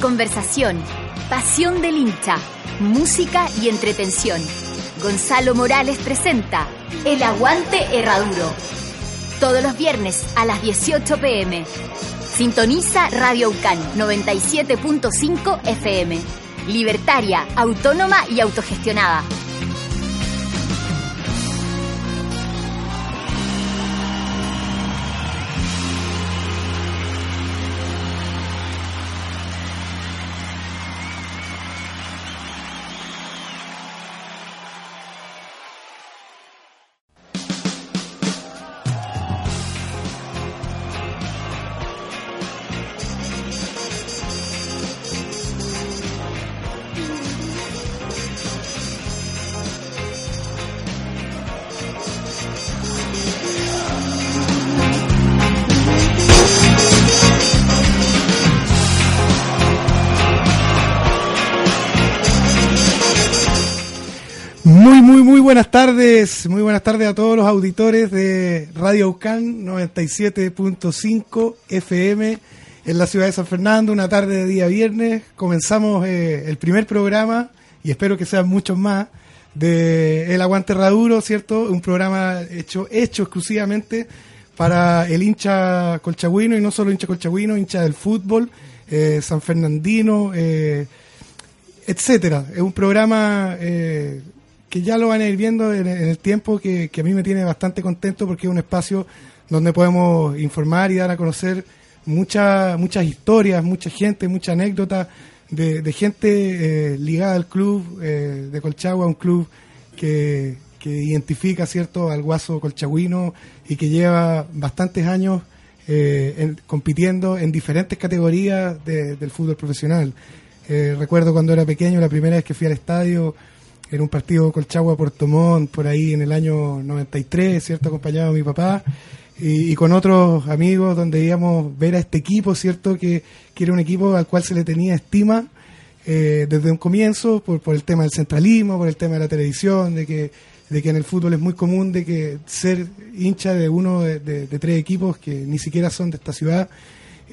Conversación, pasión del hincha, música y entretención. Gonzalo Morales presenta El Aguante Herraduro. Todos los viernes a las 18 pm. Sintoniza Radio Ucán 97.5 FM. Libertaria, autónoma y autogestionada. Muy buenas tardes a todos los auditores de Radio Ucán 97.5 FM en la ciudad de San Fernando. Una tarde de día viernes. Comenzamos eh, el primer programa y espero que sean muchos más de El Aguante Raduro, ¿cierto? Un programa hecho, hecho exclusivamente para el hincha colchagüino y no solo hincha colchagüino, hincha del fútbol, eh, San Fernandino, eh, etcétera. Es un programa eh, que ya lo van a ir viendo en, en el tiempo, que, que, a mí me tiene bastante contento porque es un espacio donde podemos informar y dar a conocer muchas muchas historias, mucha gente, mucha anécdota de, de gente eh, ligada al club eh, de Colchagua, un club que, que identifica cierto al guaso colchagüino y que lleva bastantes años eh, en, compitiendo en diferentes categorías de, del fútbol profesional. Eh, recuerdo cuando era pequeño, la primera vez que fui al estadio, era un partido Colchagua Puerto Montt, por ahí en el año 93, ¿cierto? Acompañado de mi papá y, con otros amigos donde íbamos a ver a este equipo, ¿cierto? Que, que era un equipo al cual se le tenía estima eh, desde un comienzo por, por el tema del centralismo, por el tema de la televisión, de que, de que en el fútbol es muy común de que ser hincha de uno de, de tres equipos que ni siquiera son de esta ciudad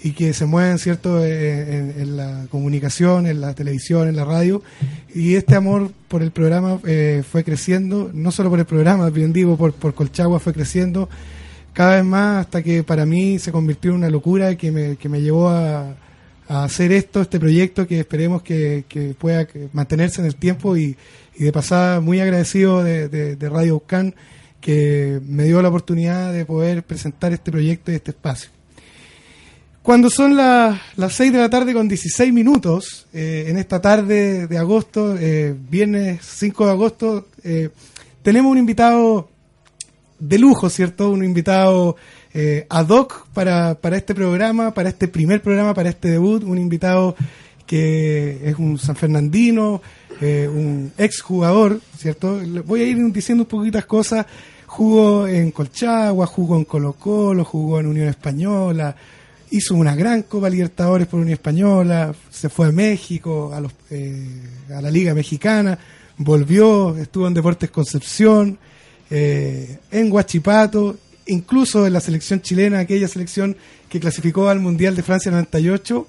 y que se mueven cierto en, en, la comunicación, en la televisión, en la radio y este amor por el programa eh, fue creciendo, no solo por el programa, bien digo, por, por Colchagua fue creciendo cada vez más hasta que para mí se convirtió en una locura que me, que me llevó a, hacer esto, este proyecto que esperemos que, que pueda mantenerse en el tiempo y, de pasada muy agradecido de, de, Radio Ucán que me dio la oportunidad de poder presentar este proyecto y este espacio. Cuando son la, las 6 de la tarde con 16 minutos, eh, en esta tarde de agosto, eh, viernes 5 de agosto, eh, tenemos un invitado de lujo, ¿cierto? Un invitado eh, ad hoc para, para este programa, para este primer programa, para este debut, un invitado que es un San Fernandino, eh, un ex jugador, ¿cierto? Voy a ir diciendo un poquitas cosas. Jugó en Colchagua, jugó en Colo Colo, jugó en Unión Española, hizo una gran Copa Libertadores por Unión Española, se fue a México, a, los, eh, a la Liga Mexicana, volvió, estuvo en Deportes Concepción, eh, en Huachipato, incluso en la selección chilena, aquella selección que clasificó al Mundial de Francia 98.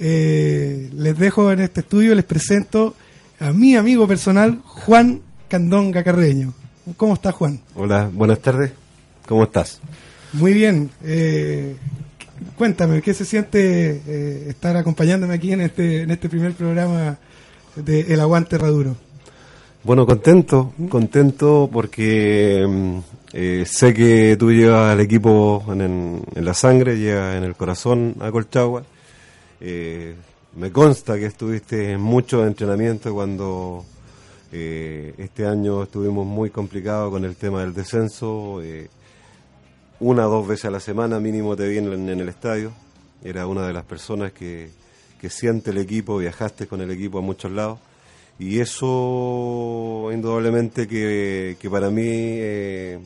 Eh, les dejo en este estudio, les presento a mi amigo personal, Juan Candonga Carreño. ¿Cómo estás, Juan? Hola, buenas tardes. ¿Cómo estás? Muy bien. Eh, cuéntame, ¿qué se siente eh, estar acompañándome aquí en este, en este primer programa de El Aguante Raduro? Bueno, contento, contento porque eh, sé que tú llevas al equipo en, en, en, la sangre, llevas en el corazón a Colchagua. Eh, me consta que estuviste en muchos entrenamientos cuando este año estuvimos muy complicados con el tema del descenso. Una o dos veces a la semana mínimo te en, en el estadio. era una de las personas que, que siente el equipo, viajaste con el equipo a muchos lados y eso indudablemente que, que para mí eh,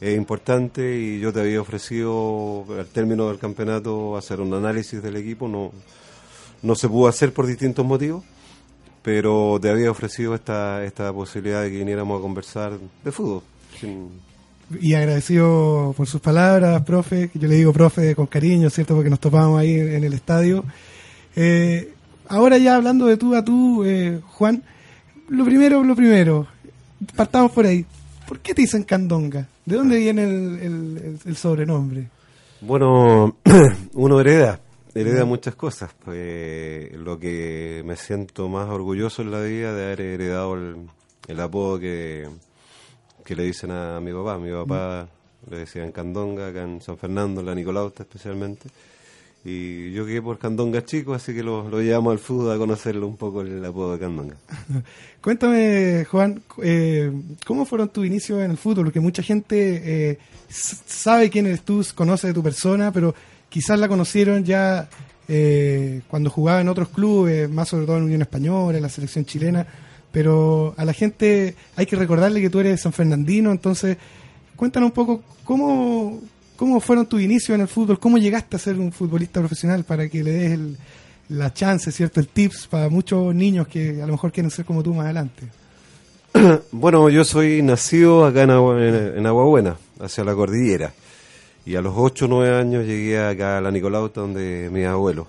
es importante y yo te había ofrecido al término del campeonato hacer un análisis del equipo, no, no se pudo hacer por distintos motivos, pero te había ofrecido esta, esta posibilidad de que viniéramos a conversar de fútbol. Y agradecido por sus palabras, profe, yo le digo profe con cariño, ¿cierto? Porque nos topamos ahí en el estadio. Eh, ahora ya hablando de tú a tú, eh, Juan, lo primero, lo primero, partamos por ahí. ¿Por qué te dicen Candonga? ¿De dónde viene el, sobrenombre? Bueno, uno hereda, hereda muchas cosas. Pues, lo que me siento más orgulloso en la vida de haber heredado el, apodo que, que, le dicen a mi papá. Mi papá le decían Candonga, acá en San Fernando, en la Nicolauta especialmente. Y yo quedé por Candonga chico, así que lo, lo llevamos al fútbol a conocerlo un poco el apodo de Candonga. Cuéntame, Juan, eh, ¿cómo fueron tus inicios en el fútbol? Porque mucha gente eh, sabe quién eres tú, conoce de tu persona, pero quizás la conocieron ya eh, cuando jugaba en otros clubes, más sobre todo en Unión Española, en la selección chilena. Pero a la gente hay que recordarle que tú eres San Fernandino, entonces cuéntanos un poco cómo, ¿Cómo fueron tus inicios en el fútbol? ¿Cómo llegaste a ser un futbolista profesional para que le des la chance, cierto, el tips para muchos niños que a lo mejor quieren ser como tú más adelante? Bueno, yo soy nacido acá en, Aguabuena, hacia la cordillera. Y a los 8 o 9 años llegué acá a la Nicolauta, donde mi abuelo,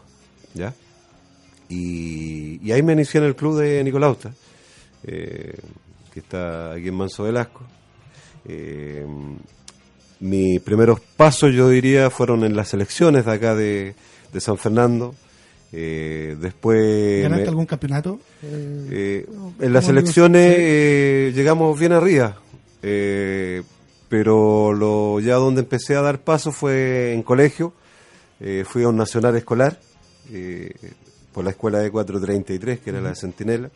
¿ya? Y, ahí me inicié en el club de Nicolauta, eh, que está aquí en Manso Velasco. Eh, mis primeros pasos, yo diría, fueron en las elecciones de acá de, San Fernando. Eh, después. ¿Ganaste algún campeonato? Eh, en las elecciones eh, llegamos bien arriba. pero lo, ya donde empecé a dar pasos fue en colegio. fui a un nacional escolar por la escuela de 433, que era la Centinela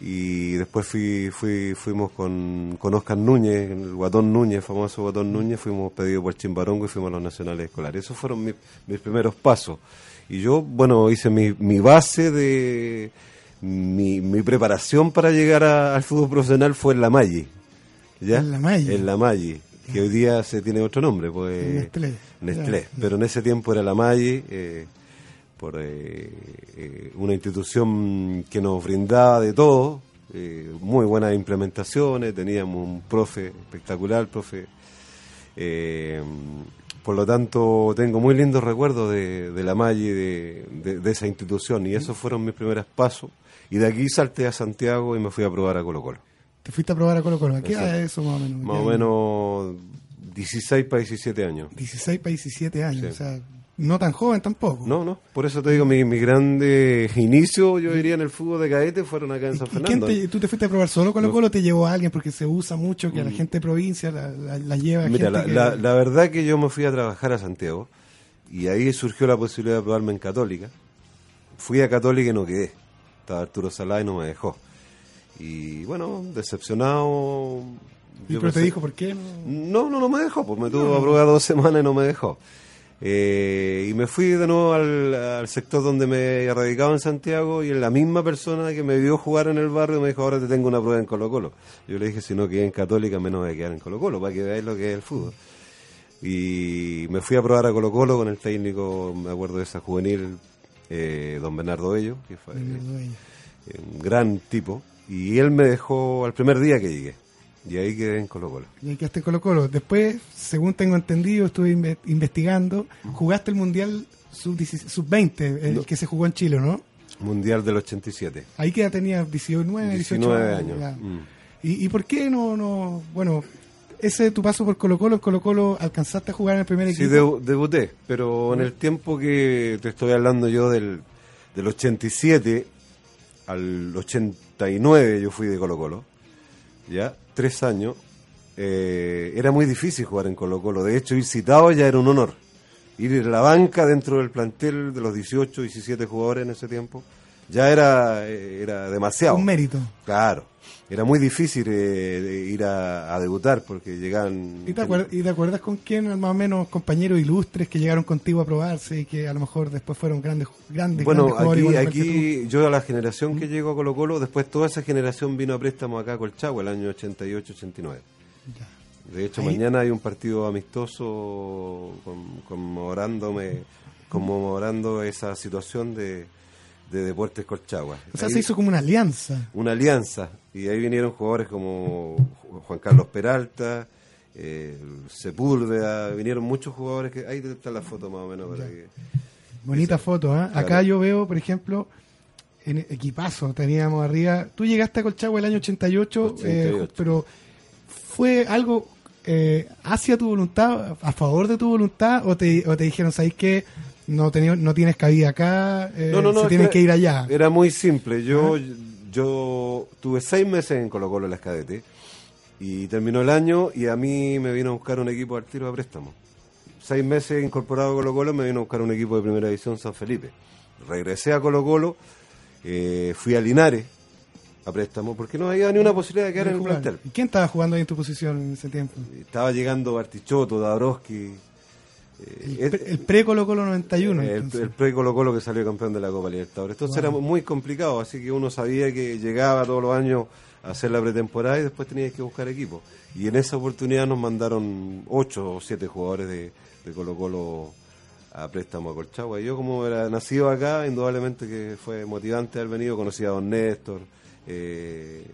y después fui, fui, fuimos con, con Oscar Núñez, el Guatón Núñez, famoso Guatón Núñez, fuimos pedidos por Chimbarongo y fuimos a los nacionales escolares. Esos fueron mis, primeros pasos. Y yo, bueno, hice mi, mi base de... Mi, mi preparación para llegar al fútbol profesional fue en la Maggi. ¿ya? En la Maggi. En la Maggi, que hoy día se tiene otro nombre, pues... Nestlé. Nestlé. Pero en ese tiempo era la Maggi. Eh, por eh, eh, una institución que nos brindaba de todo, eh, muy buenas implementaciones, teníamos un profe espectacular, profe. por lo tanto, tengo muy lindos recuerdos de, la Maggi, de, de, esa institución, y esos fueron mis primeros pasos. Y de aquí salté a Santiago y me fui a probar a Colo Colo. ¿Te fuiste a probar a Colo Colo? ¿A qué edad eso más o menos? Más o menos 16 para 17 años. 16 para 17 años, o sea, no tan joven tampoco. No, no, por eso te digo, mi, mi grande inicio, yo diría, en el fútbol de cadete fueron acá en San Fernando. Quién ¿Tú te fuiste a probar solo con Colo o te llevó a alguien? Porque se usa mucho que a la mm. gente de provincia la, la, lleva Mira, gente la, la, verdad que yo me fui a trabajar a Santiago y ahí surgió la posibilidad de probarme en Católica. Fui a Católica y no quedé. Estaba Arturo Salá y no me dejó. Y bueno, decepcionado. ¿Y pero te dijo por qué? No, no, no, me dejó. Pues me tuvo a probar dos semanas y no me dejó. Eh, y me fui de nuevo al, sector donde me radicaba en Santiago y en la misma persona que me vio jugar en el barrio me dijo, ahora te tengo una prueba en Colo Colo. Yo le dije, si no quedé en Católica, menos voy a quedar en Colo Colo, para que veáis lo que es el fútbol. Y me fui a probar a Colo Colo con el técnico, me acuerdo de esa juvenil, eh, don Bernardo Bello, que fue eh, un gran tipo, y él me dejó al primer día que llegué. Y ahí quedé en Colo Colo. Y ahí quedaste en Colo Colo. Después, según tengo entendido, estuve investigando, jugaste el Mundial Sub-20, el que se jugó en Chile, ¿no? Mundial del 87. Ahí que ya tenías 19, 18 años. Mm. ¿Y, ¿Y, por qué no, no, bueno, ese tu paso por Colo Colo, Colo Colo alcanzaste a jugar en el primer equipo? Sí, debuté, pero en el tiempo que te estoy hablando yo del, del 87 al 89 yo fui de Colo Colo, ¿ya? tres años, eh, era muy difícil jugar en Colo Colo. De hecho, ir citado ya era un honor. Ir a la banca dentro del plantel de los 18, 17 jugadores en ese tiempo ya era, era demasiado. Un mérito. Claro. Era muy difícil eh, ir a, debutar porque llegaban... ¿Y te, acuerdas, con quién, más o menos, compañeros ilustres que llegaron contigo a probarse y que a lo mejor después fueron grandes grandes Bueno, aquí, aquí yo a la generación que llegó a Colo Colo, después toda esa generación vino a préstamo acá a Colchagua el año 88-89. De hecho, mañana hay un partido amistoso conmemorándome, conmemorando esa situación de, de Deportes Colchagua. O sea, se hizo como una alianza. Una alianza. Y ahí vinieron jugadores como Juan Carlos Peralta, eh, Sepúlveda, vinieron muchos jugadores que... Ahí está la foto más o menos. Bonita foto, ¿eh? Acá yo veo, por ejemplo, en equipazo teníamos arriba... Tú llegaste a Colchagua el año 88, eh, pero fue algo eh, hacia tu voluntad, a favor de tu voluntad, o te, o te dijeron, ¿sabes qué? no, no tienes cabida acá, eh, no, no, tienes que, ir allá. Era muy simple. Yo, yo tuve seis meses en Colo Colo en las cadetes y terminó el año y a mí me vino a buscar un equipo al tiro de préstamo. Seis meses incorporado a Colo Colo me vino a buscar un equipo de primera división San Felipe. Regresé a Colo Colo, eh, fui a Linares a préstamo porque no había ni una posibilidad de quedar en el plantel. ¿Y quién estaba jugando ahí en tu posición en ese tiempo? Estaba llegando Bartichotto, Dabrowski, el, pre Colo Colo 91. El, pre Colo Colo que salió campeón de la Copa Libertadores. Entonces era muy complicado, así que uno sabía que llegaba todos los años a hacer la pretemporada y después tenía que buscar equipo. Y en esa oportunidad nos mandaron ocho o siete jugadores de, Colo Colo a préstamo a Colchagua. Y yo como era nacido acá, indudablemente que fue motivante haber venido, conocí a don Néstor, eh,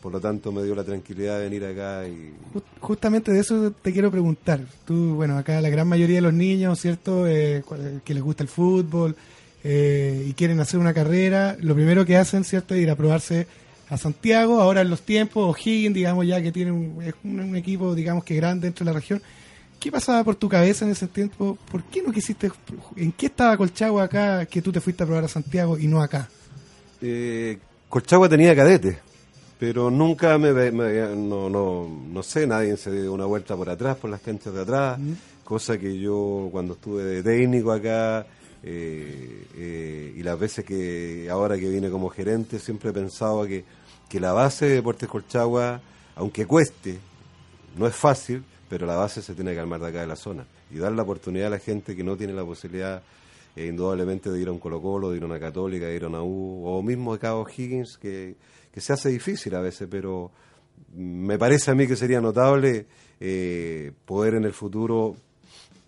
por lo tanto me dio la tranquilidad de venir acá y... Justamente de eso te quiero preguntar. Tú, bueno, acá la gran mayoría de los niños, ¿cierto? Eh, que les gusta el fútbol eh, y quieren hacer una carrera, lo primero que hacen, ¿cierto? Es ir a probarse a Santiago, ahora en los tiempos, O'Higgins, digamos, ya que tiene un, un, equipo, digamos, que grande dentro de la región. ¿Qué pasaba por tu cabeza en ese tiempo? ¿Por qué no quisiste, en qué estaba Colchagua acá que tú te fuiste a probar a Santiago y no acá? Eh, Colchagua tenía cadete pero nunca me, no, no, no sé, nadie se dio una vuelta por atrás, por las canchas de atrás, cosa que yo cuando estuve de técnico acá eh, eh, y las veces que ahora que vine como gerente siempre he pensado que, que la base de Deportes Colchagua, aunque cueste, no es fácil, pero la base se tiene que armar de acá de la zona y dar la oportunidad a la gente que no tiene la posibilidad eh, indudablemente de ir a un Colo Colo, de ir a una Católica, de ir a una U, o mismo de Cabo Higgins, que que se hace difícil a veces, pero me parece a mí que sería notable eh, poder en el futuro,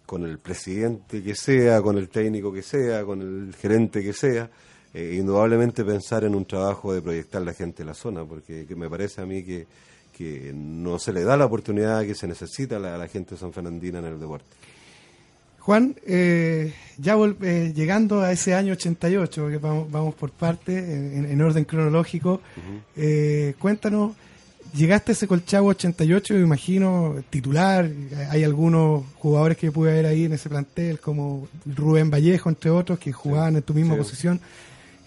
con el presidente que sea, con el técnico que sea, con el gerente que sea, eh, indudablemente pensar en un trabajo de proyectar la gente en la zona, porque me parece a mí que, que no se le da la oportunidad que se necesita a la, gente de San Fernandina en el deporte. Juan, eh, ya eh, llegando a ese año 88, porque vamos, vamos por parte, en, orden cronológico, eh, cuéntanos, llegaste a ese Colchagua 88, me imagino, titular, hay algunos jugadores que pude ver ahí en ese plantel, como Rubén Vallejo, entre otros, que jugaban en tu misma posición.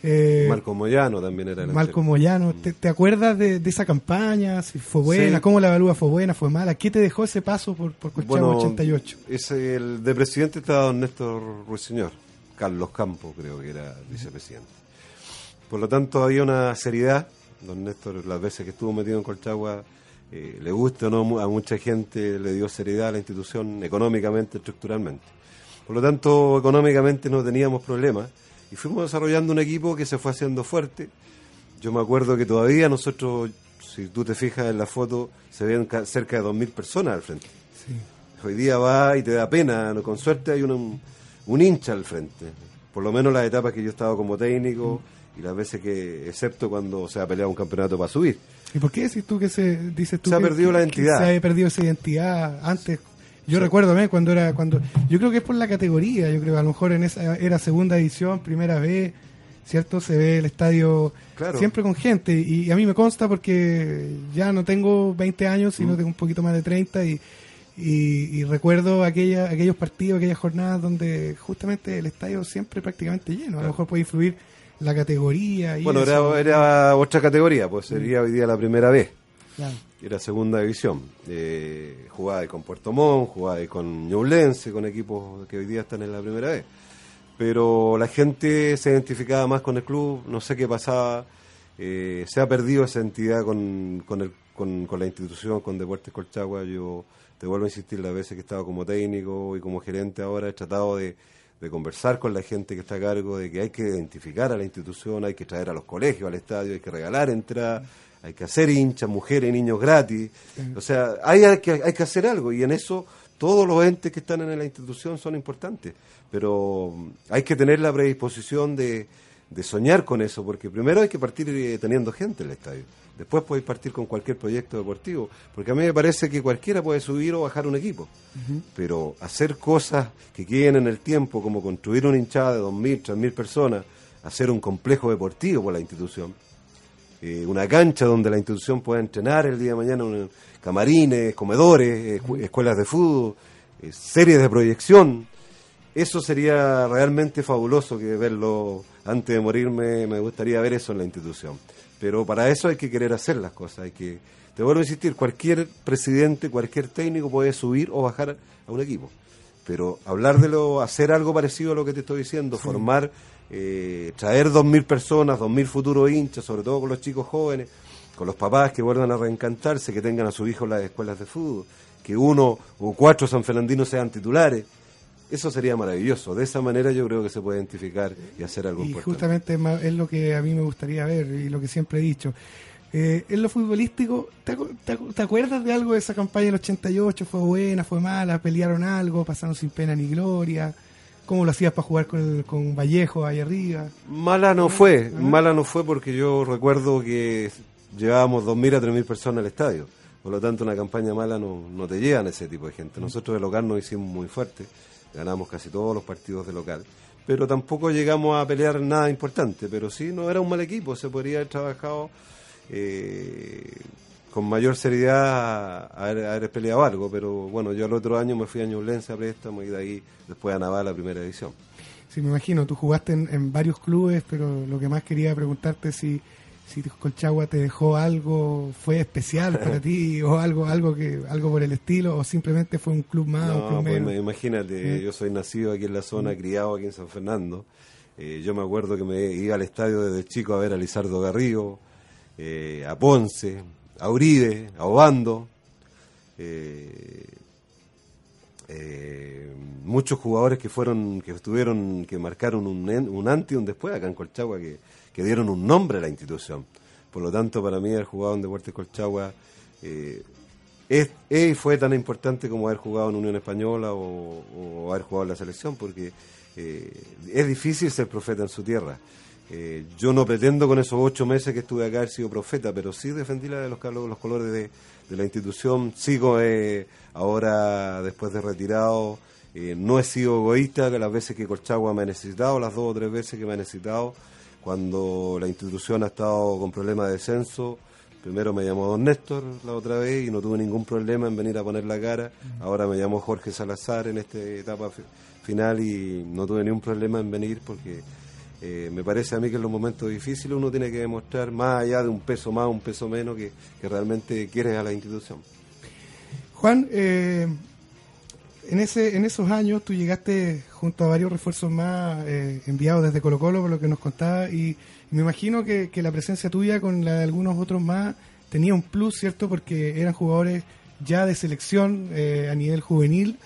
Eh, Marco Moyano también era el Marco Moyano, ¿Te, acuerdas de, esa campaña? Si fue buena, ¿cómo la evalúa? ¿Fue buena? ¿Fue mala? ¿Qué te dejó ese paso por, por 88? Ese, el de presidente estaba don Néstor Ruiseñor, Carlos Campos creo que era vicepresidente. Por lo tanto había una seriedad, don Néstor las veces que estuvo metido en Colchagua, eh, le gusta o no a mucha gente, le dio seriedad a la institución económicamente, estructuralmente. Por lo tanto, económicamente no teníamos problemas y fuimos desarrollando un equipo que se fue haciendo fuerte. Yo me acuerdo que todavía nosotros, si tú te fijas en la foto, se ven cerca de 2.000 personas al frente. Hoy día va y te da pena, con suerte hay un, un hincha al frente. Por lo menos las etapas que yo he estado como técnico y las veces que, excepto cuando se ha peleado un campeonato para subir. ¿Y por qué dices tú que se, dices tú se ha perdido la identidad? se ha perdido esa identidad antes yo recuerdo recuerdo cuando era cuando yo creo que es por la categoría, yo creo a lo mejor en esa era segunda edición, primera vez, ¿cierto? Se ve el estadio siempre con gente y, a mí me consta porque ya no tengo 20 años, sino mm. tengo un poquito más de 30 y, y, recuerdo aquella, aquellos partidos, aquellas jornadas donde justamente el estadio siempre prácticamente lleno. A lo mejor puede influir la categoría. Y bueno, era, era, otra categoría, pues sería hoy día la primera vez. Era segunda división. Eh, jugaba con Puerto Montt, jugaba con Ñublense, con equipos que hoy día están en la primera vez. pero la gente se identificaba más con el club, no sé qué pasaba, eh, se ha perdido esa entidad con, con, el, con la institución, con Deportes Colchagua, yo te vuelvo a insistir las veces que he estado como técnico y como gerente ahora, he tratado de, de conversar con la gente que está a cargo, de que hay que identificar a la institución, hay que traer a los colegios al estadio, hay que regalar entradas, hay que hacer hinchas, mujeres y niños gratis. O sea, hay, hay, que, hay que hacer algo y en eso todos los entes que están en la institución son importantes, pero hay que tener la predisposición de, de soñar con eso, porque primero hay que partir eh, teniendo gente en el estadio. Después podéis partir con cualquier proyecto deportivo, porque a mí me parece que cualquiera puede subir o bajar un equipo, pero hacer cosas que queden en el tiempo, como construir una hinchada de 2.000, 3.000 personas, hacer un complejo deportivo por la institución, eh, una cancha donde la institución pueda entrenar el día de mañana, un, camarines, comedores, escu- escuelas de fútbol, eh, series de proyección, eso sería realmente fabuloso que verlo antes de morirme, me gustaría ver eso en la institución. Pero para eso hay que querer hacer las cosas, hay que, te vuelvo a insistir, cualquier presidente, cualquier técnico puede subir o bajar a un equipo. Pero hablar de lo, hacer algo parecido a lo que te estoy diciendo, formar, eh, traer dos mil personas, dos mil futuros hinchas, sobre todo con los chicos jóvenes, con los papás que vuelvan a reencantarse, que tengan a sus hijos en las escuelas de fútbol, que uno o cuatro sanfernandinos sean titulares. Eso sería maravilloso. De esa manera yo creo que se puede identificar y hacer algo Y importante. justamente es lo que a mí me gustaría ver y lo que siempre he dicho. Eh, en lo futbolístico, ¿te, acu- te acu- te acuerdas de algo de esa campaña del 88? ¿Fue buena, fue mala? ¿Pelearon algo? ¿Pasaron sin pena ni gloria? ¿Cómo lo hacías para jugar con, el- con Vallejo ahí arriba? Mala no fue, mala no fue porque yo recuerdo que llevábamos 2.000 a 3.000 personas al estadio. Por lo tanto, una campaña mala no, no te llegan ese tipo de gente. Nosotros de local nos hicimos muy fuerte, ganamos casi todos los partidos de local. Pero tampoco llegamos a pelear nada importante. Pero sí, no era un mal equipo, se podría haber trabajado eh, con mayor seriedad a haber, a haber peleado algo. Pero bueno, yo el otro año me fui a Ñublense a préstamo y de ahí después a Naval a primera edición. Sí, me imagino, tú jugaste en, en varios clubes, pero lo que más quería preguntarte si, si Colchagua te dejó algo, fue especial para ti, o algo algo que algo por el estilo, o simplemente fue un club más, un No, club pues imagínate, Mm. yo soy nacido aquí en la zona, criado aquí en San Fernando. Eh, yo me acuerdo que me iba al estadio desde chico a ver a Lizardo Garrido, eh, a Ponce, a Uribe, a Obando. eh, eh, muchos jugadores que fueron, que estuvieron, que marcaron un, un antes y un después acá en Colchagua, que, dieron un nombre a la institución. Por lo tanto, para mí haber jugado en Deportes Colchagua eh, es, fue tan importante como haber jugado en Unión Española o, o haber jugado en la selección, porque es difícil ser profeta en su tierra. Eh, yo no pretendo con esos ocho meses que estuve acá haber sido profeta, pero sí defendí la de los, colores de, de la institución. Sigo eh, ahora, después de retirado, eh, no he sido egoísta, que las veces que Colchagua me ha necesitado, las dos o tres veces que me ha necesitado, cuando la institución ha estado con problemas de descenso, primero me llamó Don Néstor la otra vez y no tuve ningún problema en venir a poner la cara. Ahora me llamó Jorge Salazar en esta etapa fi- final y no tuve ningún problema en venir porque eh, me parece a mí que en los momentos difíciles uno tiene que demostrar más allá de un peso más, un peso menos, que, realmente quieres a la institución. Juan, eh, en, ese, en esos años tú llegaste junto a varios refuerzos más eh, enviados desde Colo Colo, por lo que nos contaba, y me imagino que, que la presencia tuya con la de algunos otros más tenía un plus, ¿cierto? Porque eran jugadores ya de selección eh, a nivel juvenil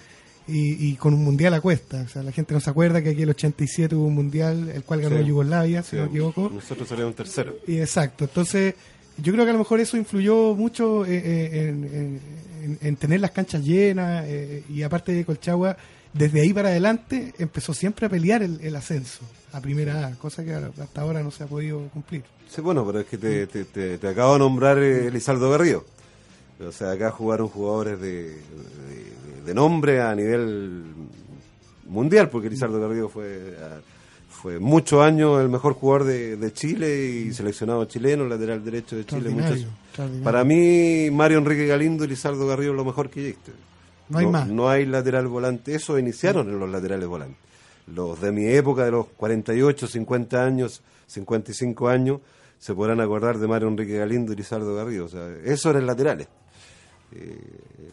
y, y con un mundial a cuesta. O sea, la gente no se acuerda que aquí el 87 hubo un mundial, el cual ganó Sí. Yugoslavia, si no me equivoco. Nosotros salimos tercero. Y exacto, entonces yo creo que a lo mejor eso influyó mucho eh, eh, en, en- en- en tener las canchas llenas eh, y aparte de Colchagua, desde ahí para adelante empezó siempre a pelear el, el ascenso a primera A, cosa que hasta ahora no se ha podido cumplir. Sí, bueno, pero es que te, te, te- te acabo de nombrar Elizardo Garrido. O sea, acá jugaron jugadores de, de, de nombre a nivel mundial, porque Elizardo Garrido fue, fue muchos años el mejor jugador de, de Chile y seleccionado chileno, lateral derecho de Chile. Muchos-. Para mí, Mario Enrique Galindo y Lizardo Garrido es lo mejor que existe. No hay más. No hay lateral volante. Eso iniciaron en los laterales volantes. Los de mi época, de los 48, 50 años, 55 años, se podrán acordar de Mario Enrique Galindo y Lizardo Garrido. O sea, eso eran laterales. Eh,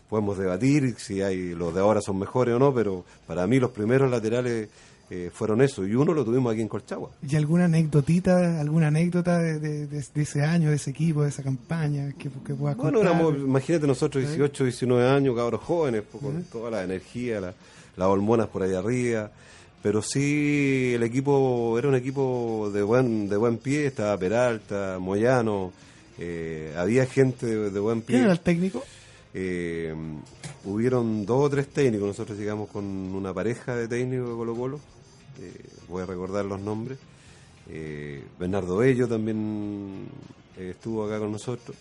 podemos debatir si hay los de ahora son mejores o no, pero para mí los primeros laterales eh, fueron eso. Y uno lo tuvimos aquí en Colchagua. ¿Y alguna anécdotita, alguna anécdota de, de- de- de ese año, de ese equipo, de esa campaña que, que puedas Bueno, contar? éramos, imagínate nosotros 18, 19 años, cabros jóvenes, pues, con toda la energía, la- las hormonas por ahí arriba. Pero sí, el equipo era un equipo de buen de buen pie, estaba Peralta, Moyano, eh, había gente de, de buen pie. ¿Quién era el técnico? Eh, hubieron dos o tres técnicos, nosotros llegamos con una pareja de técnicos de Colo Colo, eh, voy a recordar los nombres. Eh, Bernardo Bello también estuvo acá con nosotros.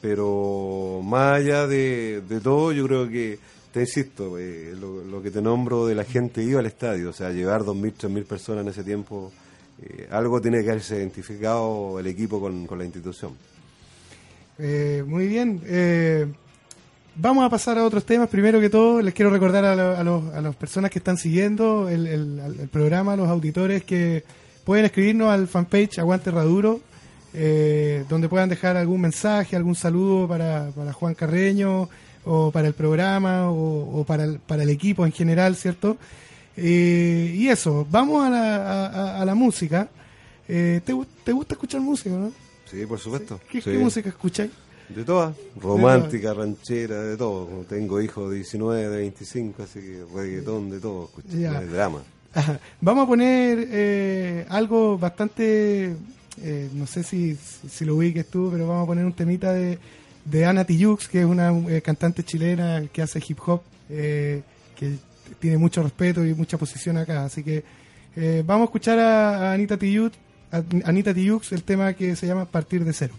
Pero más allá de, de todo, yo creo que, te insisto, lo, lo que te nombro de la gente iba al estadio, o sea, llevar 2.000, 3.000 personas en ese tiempo, algo tiene que haberse identificado el equipo con, con la institución. Muy bien. Vamos a pasar a otros temas. Primero que todo, les quiero recordar a, lo- a los- a las personas que están siguiendo el, el- programa, a los auditores, que pueden escribirnos al fanpage Aguante Raduro, eh, donde puedan dejar algún mensaje, algún saludo para, para Juan Carreño, o para el programa, o, o para, el, para el equipo en general, ¿cierto? Eh, y eso, vamos a la, a- a- la música. Eh, ¿te, ¿Te gusta escuchar música, no? Sí, por supuesto. ¿Qué, Sí. qué música escucháis? De todas, romántica, ranchera, de todo. Tengo hijos de 19, de 25, así que reggaetón, de todo, escucho, Ya. de drama. Ajá. Vamos a poner eh, algo bastante, eh, no sé si, si lo ubiques tú, pero vamos a poner un temita de, de Ana Tijoux, que es una eh, cantante chilena que hace hip hop, eh, que tiene mucho respeto y mucha posición acá. Así que vamos a escuchar a, a Anita Tijoux, a Anita Tijoux, el tema que se llama Partir de Cero.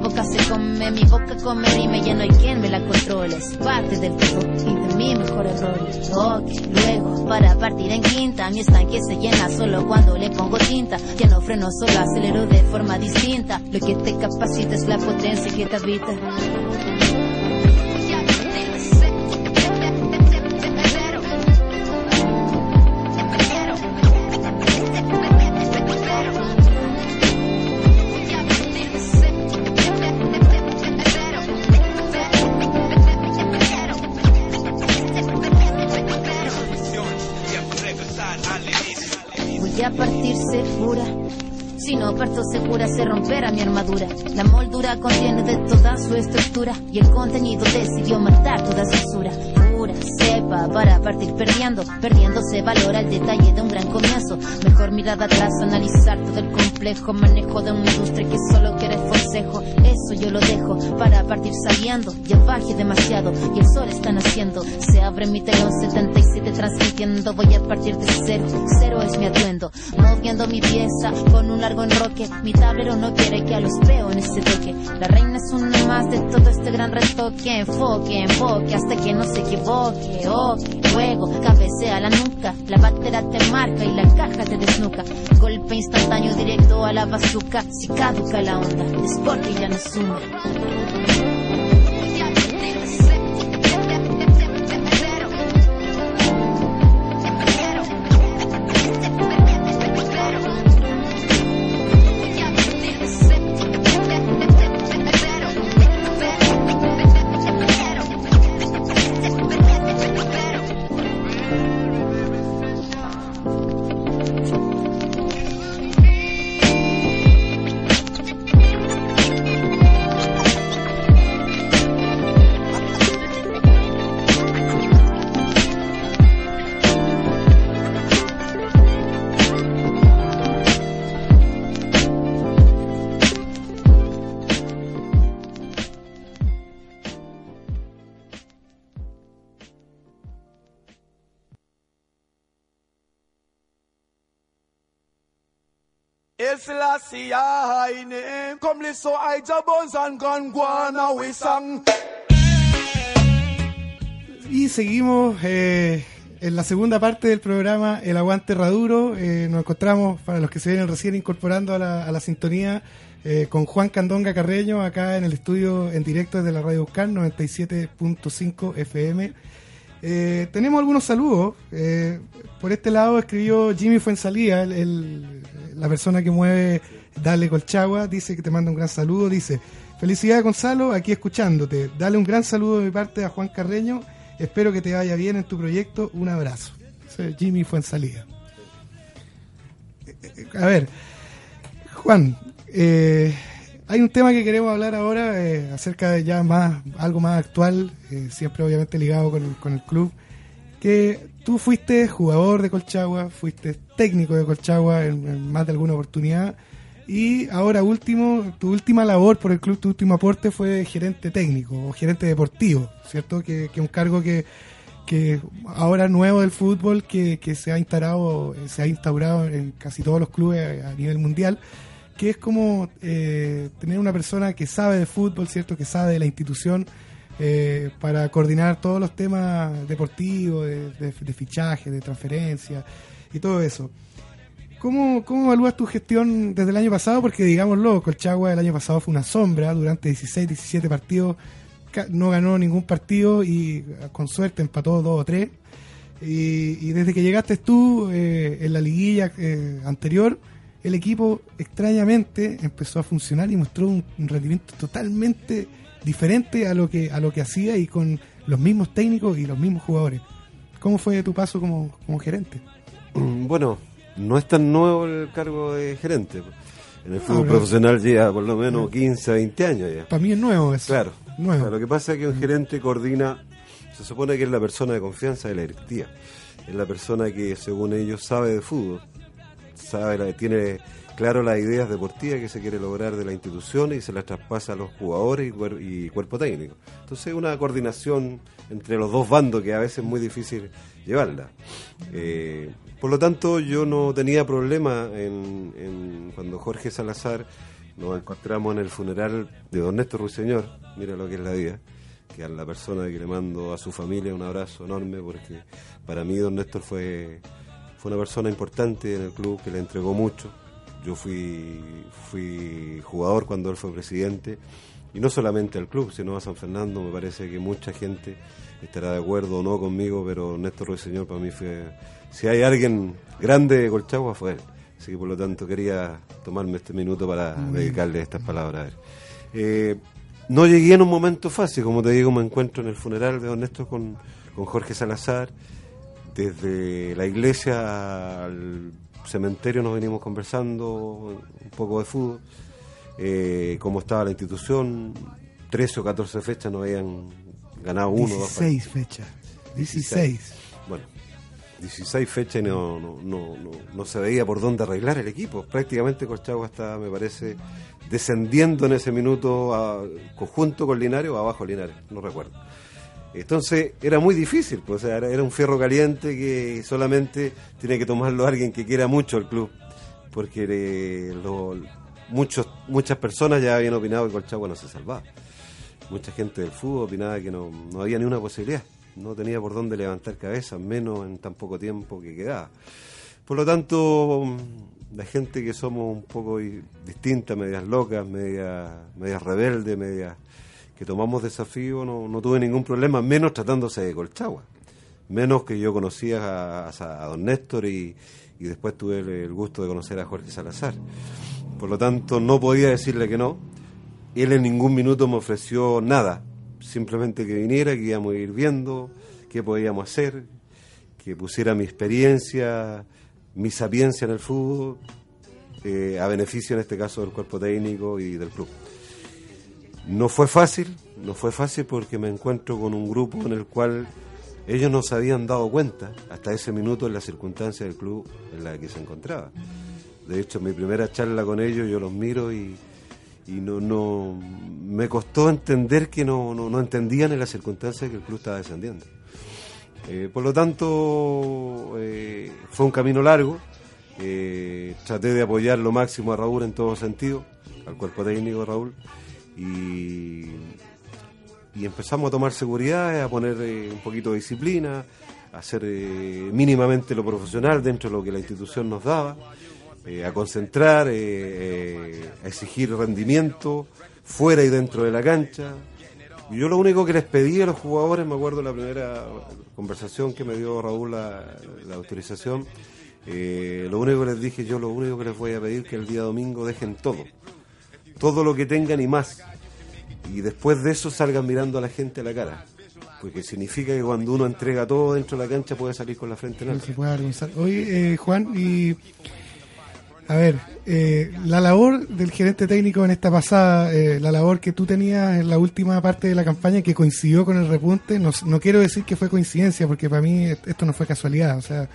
Boca se come. Mi boca come y ya no hay quien me la controle. Es parte del todo y de mi mejor error. Ok, luego, para partir en quinta, mi estanque se llena solo cuando le pongo tinta. Ya no freno, solo acelero de forma distinta. Lo que te capacita es la potencia que te habita. Y el contenido decidió matar toda censura. Pura cepa para partir perdiendo. Perdiendo se valora el detalle de un gran comienzo. Mejor mirar atrás, analizar todo el complejo manejo de una industria que solo quiere forcejo. Eso yo lo dejo para partir saliendo. Ya bajé demasiado y el sol está naciendo. Se abre mi telón 77 transmitiendo. Voy a partir de cero. Cero es mi atuendo. Moviendo mi pieza con un largo enroque. Mi tablero no quiere que a los peones se toque. La reina es una más de todo este gran retoque. Enfoque, enfoque hasta que no se equivoque. Ok, luego cabecea la nuca. La batera te marca y la caja te desnuca. Golpe instantáneo directo a la bazuca. Si caduca la onda, es porque ya no suma. Y seguimos eh, en la segunda parte del programa El Aguante Raduro. Eh, nos encontramos, para los que se vienen recién incorporando a la, a la sintonía, eh, con Juan Candonga Carreño, acá en el estudio en directo desde la Radio Buscar 97.5 FM. Tenemos algunos saludos. Por este lado escribió Jimmy Fuensalía, el, el- la persona que mueve Dale Colchagua, dice que te manda un gran saludo. Dice, felicidades Gonzalo, aquí escuchándote. Dale un gran saludo de mi parte a Juan Carreño. Espero que te vaya bien en tu proyecto. Un abrazo. Ese es Jimmy Fuensalía. Eh, eh, A ver, Juan, eh, hay un tema que queremos hablar ahora acerca de ya más algo más actual, siempre obviamente ligado con, con el club, que tú fuiste jugador de Colchagua, fuiste técnico de Colchagua en, en más de alguna oportunidad y ahora último, tu última labor por el club, tu último aporte fue gerente técnico o gerente deportivo, ¿cierto? Que es un cargo que, que ahora nuevo del fútbol que, que se ha instaurado, eh, se ha instaurado en casi todos los clubes a nivel mundial que es como eh, tener una persona que sabe de fútbol, ¿cierto? Que sabe de la institución eh, para coordinar todos los temas deportivos, de, de- de fichaje, de transferencia y todo eso. ¿Cómo, ¿Cómo evalúas tu gestión desde el año pasado? Porque digámoslo, Colchagua el año pasado fue una sombra, durante 16, 17 partidos no ganó ningún partido y eh, con suerte empató dos o tres. Y, y desde que llegaste tú eh, en la liguilla eh, anterior, el equipo extrañamente empezó a funcionar y mostró un, un rendimiento totalmente diferente a lo que a lo que hacía y con los mismos técnicos y los mismos jugadores. ¿Cómo fue tu paso como, como gerente? Bueno, no es tan nuevo el cargo de gerente. En el fútbol pero- profesional lleva por lo menos 15, 20 años ya. Para mí es nuevo eso. Claro. Nuevo. Lo que pasa es que un gerente coordina, se supone que es la persona de confianza de la directiva. Es la persona que, según ellos, sabe de fútbol. Sabe, tiene claro las ideas deportivas que se quiere lograr de la institución y se las traspasa a los jugadores y, cuer- y cuerpo técnico. Entonces, una coordinación entre los dos bandos que a veces es muy difícil llevarla. Eh, por lo tanto, yo no tenía problema en, cuando Jorge Salazar nos encontramos en el funeral de don Néstor Ruiseñor, mira lo que es la vida, que a la persona que le mando a su familia un abrazo enorme, porque para mí don Néstor fue, fue una persona importante en el club, que le entregó mucho. Yo fui, fui jugador cuando él fue presidente, y no solamente al club, sino a San Fernando, me parece que mucha gente estará de acuerdo o no conmigo, pero Néstor Ruiseñor para mí fue, si hay alguien grande de Colchagua fue él. Así que por lo tanto quería tomarme este minuto para dedicarle estas palabras a él. Eh, no llegué en un momento fácil, como te digo, me encuentro en el funeral de Don Néstor con, con Jorge Salazar. Desde la iglesia al cementerio nos venimos conversando un poco de fútbol, eh, cómo estaba la institución. 13 o 14 fechas no habían ganado uno o dos partidos. 16 fechas. 16. Bueno, 16 fechas y no, no, no, no, no se veía por dónde arreglar el equipo. Prácticamente Colchagua está, me parece, descendiendo en ese minuto a, conjunto con Linares o abajo Linares, no recuerdo. Entonces era muy difícil, pues, era, era un fierro caliente que solamente tiene que tomarlo alguien que quiera mucho el club, porque eh, lo- muchos, muchas personas ya habían opinado que Colchagua no se salvaba. Mucha gente del fútbol opinaba que no, no había ni una posibilidad, no tenía por dónde levantar cabeza, menos en tan poco tiempo que quedaba. Por lo tanto, la gente que somos un poco distintas, medias locas, medias, medias rebeldes, medias que tomamos desafío, no, no tuve ningún problema, menos tratándose de Colchagua. Menos que yo conocía a, a- don Néstor y, y después tuve el gusto de conocer a Jorge Salazar. Por lo tanto, no podía decirle que no. Él en ningún minuto me ofreció nada, simplemente que viniera, que íbamos a ir viendo qué podíamos hacer, que pusiera mi experiencia, mi sapiencia en el fútbol, eh, a beneficio en este caso del cuerpo técnico y del club. No fue fácil, no fue fácil porque me encuentro con un grupo en el cual ellos no se habían dado cuenta hasta ese minuto en la circunstancia del club en la que se encontraba. De hecho, mi primera charla con ellos yo los miro y, y no, no me costó entender que no, no, no entendían en la circunstancia que el club estaba descendiendo. Eh, por lo tanto, eh, fue un camino largo. Eh, traté de apoyar lo máximo a Raúl en todo sentido, al cuerpo técnico de Raúl, y, y empezamos a tomar seguridad, a poner un poquito de disciplina, a hacer mínimamente lo profesional dentro de lo que la institución nos daba, eh, a concentrar, eh, eh, a exigir rendimiento fuera y dentro de la cancha. Y yo lo único que les pedí a los jugadores, me acuerdo la primera conversación que me dio Raúl la, la autorización, eh, lo único que les dije, yo lo único que les voy a pedir que el día domingo dejen todo, todo lo que tengan y más. Y después de eso salgan mirando a la gente a la cara. Porque significa que cuando uno entrega todo dentro de la cancha puede salir con la frente en alto. se puede. Oye, eh, Juan, y a ver, eh, la labor del gerente técnico en esta pasada, eh, la labor que tú tenías en la última parte de la campaña que coincidió con el repunte, no, no quiero decir que fue coincidencia, porque para mí esto no fue casualidad. O sea,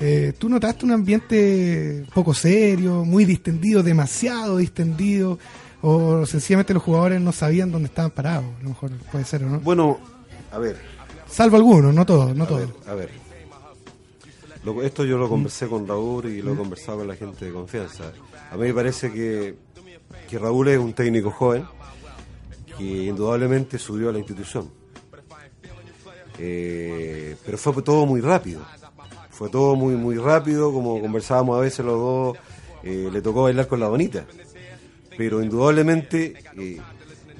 eh, tú notaste un ambiente poco serio, muy distendido, demasiado distendido, o sencillamente los jugadores no sabían dónde estaban parados. A lo mejor puede ser, ¿o no? Bueno, a ver, Salvo algunos, no todos, no a ver, todos. a ver. Esto yo lo conversé con Raúl y lo he conversado con la gente de confianza. A mí me parece que, que Raúl es un técnico joven que indudablemente subió a la institución. Eh, pero fue todo muy rápido. Fue todo muy muy rápido, como conversábamos a veces los dos, eh, le tocó bailar con la bonita. Pero indudablemente eh,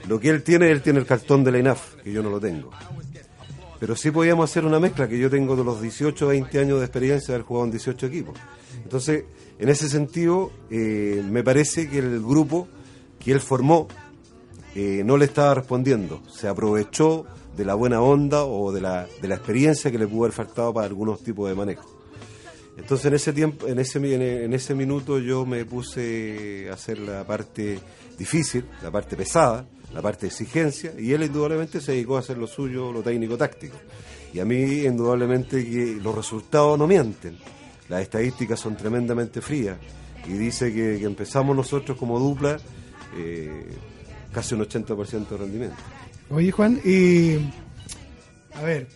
lo que él tiene, él tiene el cartón de la INAF, que yo no lo tengo. Pero sí podíamos hacer una mezcla, que yo tengo de los 18 20 años de experiencia de haber jugado en 18 equipos. Entonces, en ese sentido, eh, me parece que el grupo que él formó eh, no le estaba respondiendo. Se aprovechó de la buena onda o de la, de la experiencia que le pudo haber faltado para algunos tipos de manejo. Entonces en ese tiempo, en ese, en ese minuto yo me puse a hacer la parte difícil, la parte pesada, la parte de exigencia, y él indudablemente se dedicó a hacer lo suyo, lo técnico-táctico. Y a mí indudablemente que los resultados no mienten, las estadísticas son tremendamente frías, y dice que, empezamos nosotros como dupla eh, casi un 80% de rendimiento. Oye, Juan, y a ver,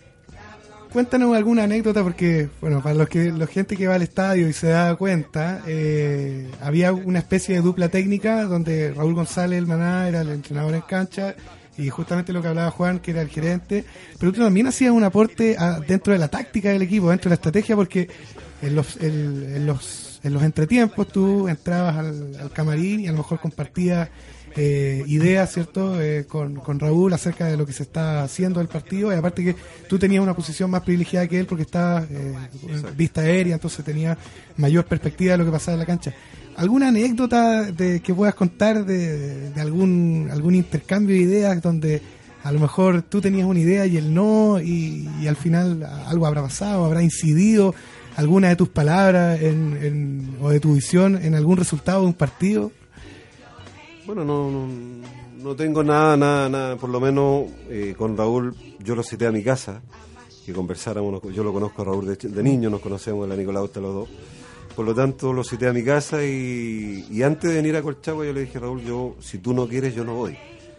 cuéntanos alguna anécdota porque, bueno, para los que la gente que va al estadio y se da cuenta, eh, había una especie de dupla técnica donde Raúl González, el maná, era el entrenador en cancha y justamente lo que hablaba Juan, que era el gerente, pero tú también hacías un aporte a- dentro de la táctica del equipo, dentro de la estrategia, porque en los, en, los, en los entretiempos tú entrabas al camarín y a lo mejor compartías eh, ideas, ¿cierto?, eh, con, con Raúl acerca de lo que se está haciendo del partido, y aparte que tú tenías una posición más privilegiada que él porque estabas eh, vista aérea, entonces tenía mayor perspectiva de lo que pasaba en la cancha. ¿Alguna anécdota de, que puedas contar de, de algún, algún intercambio de ideas donde a lo mejor tú tenías una idea y él no, y, y al final algo habrá pasado, habrá incidido alguna de tus palabras en, en- o de tu visión en algún resultado de un partido? Bueno, no, no, no tengo nada, nada, nada. Por lo menos eh, con Raúl, yo lo cité a mi casa, que conversáramos. Yo lo conozco a Raúl de, niño, nos conocemos la Nicolauta los dos. Por lo tanto, lo cité a mi casa y, y antes de venir a Colchagua yo le dije, Raúl, yo, si tú no quieres, yo no voy.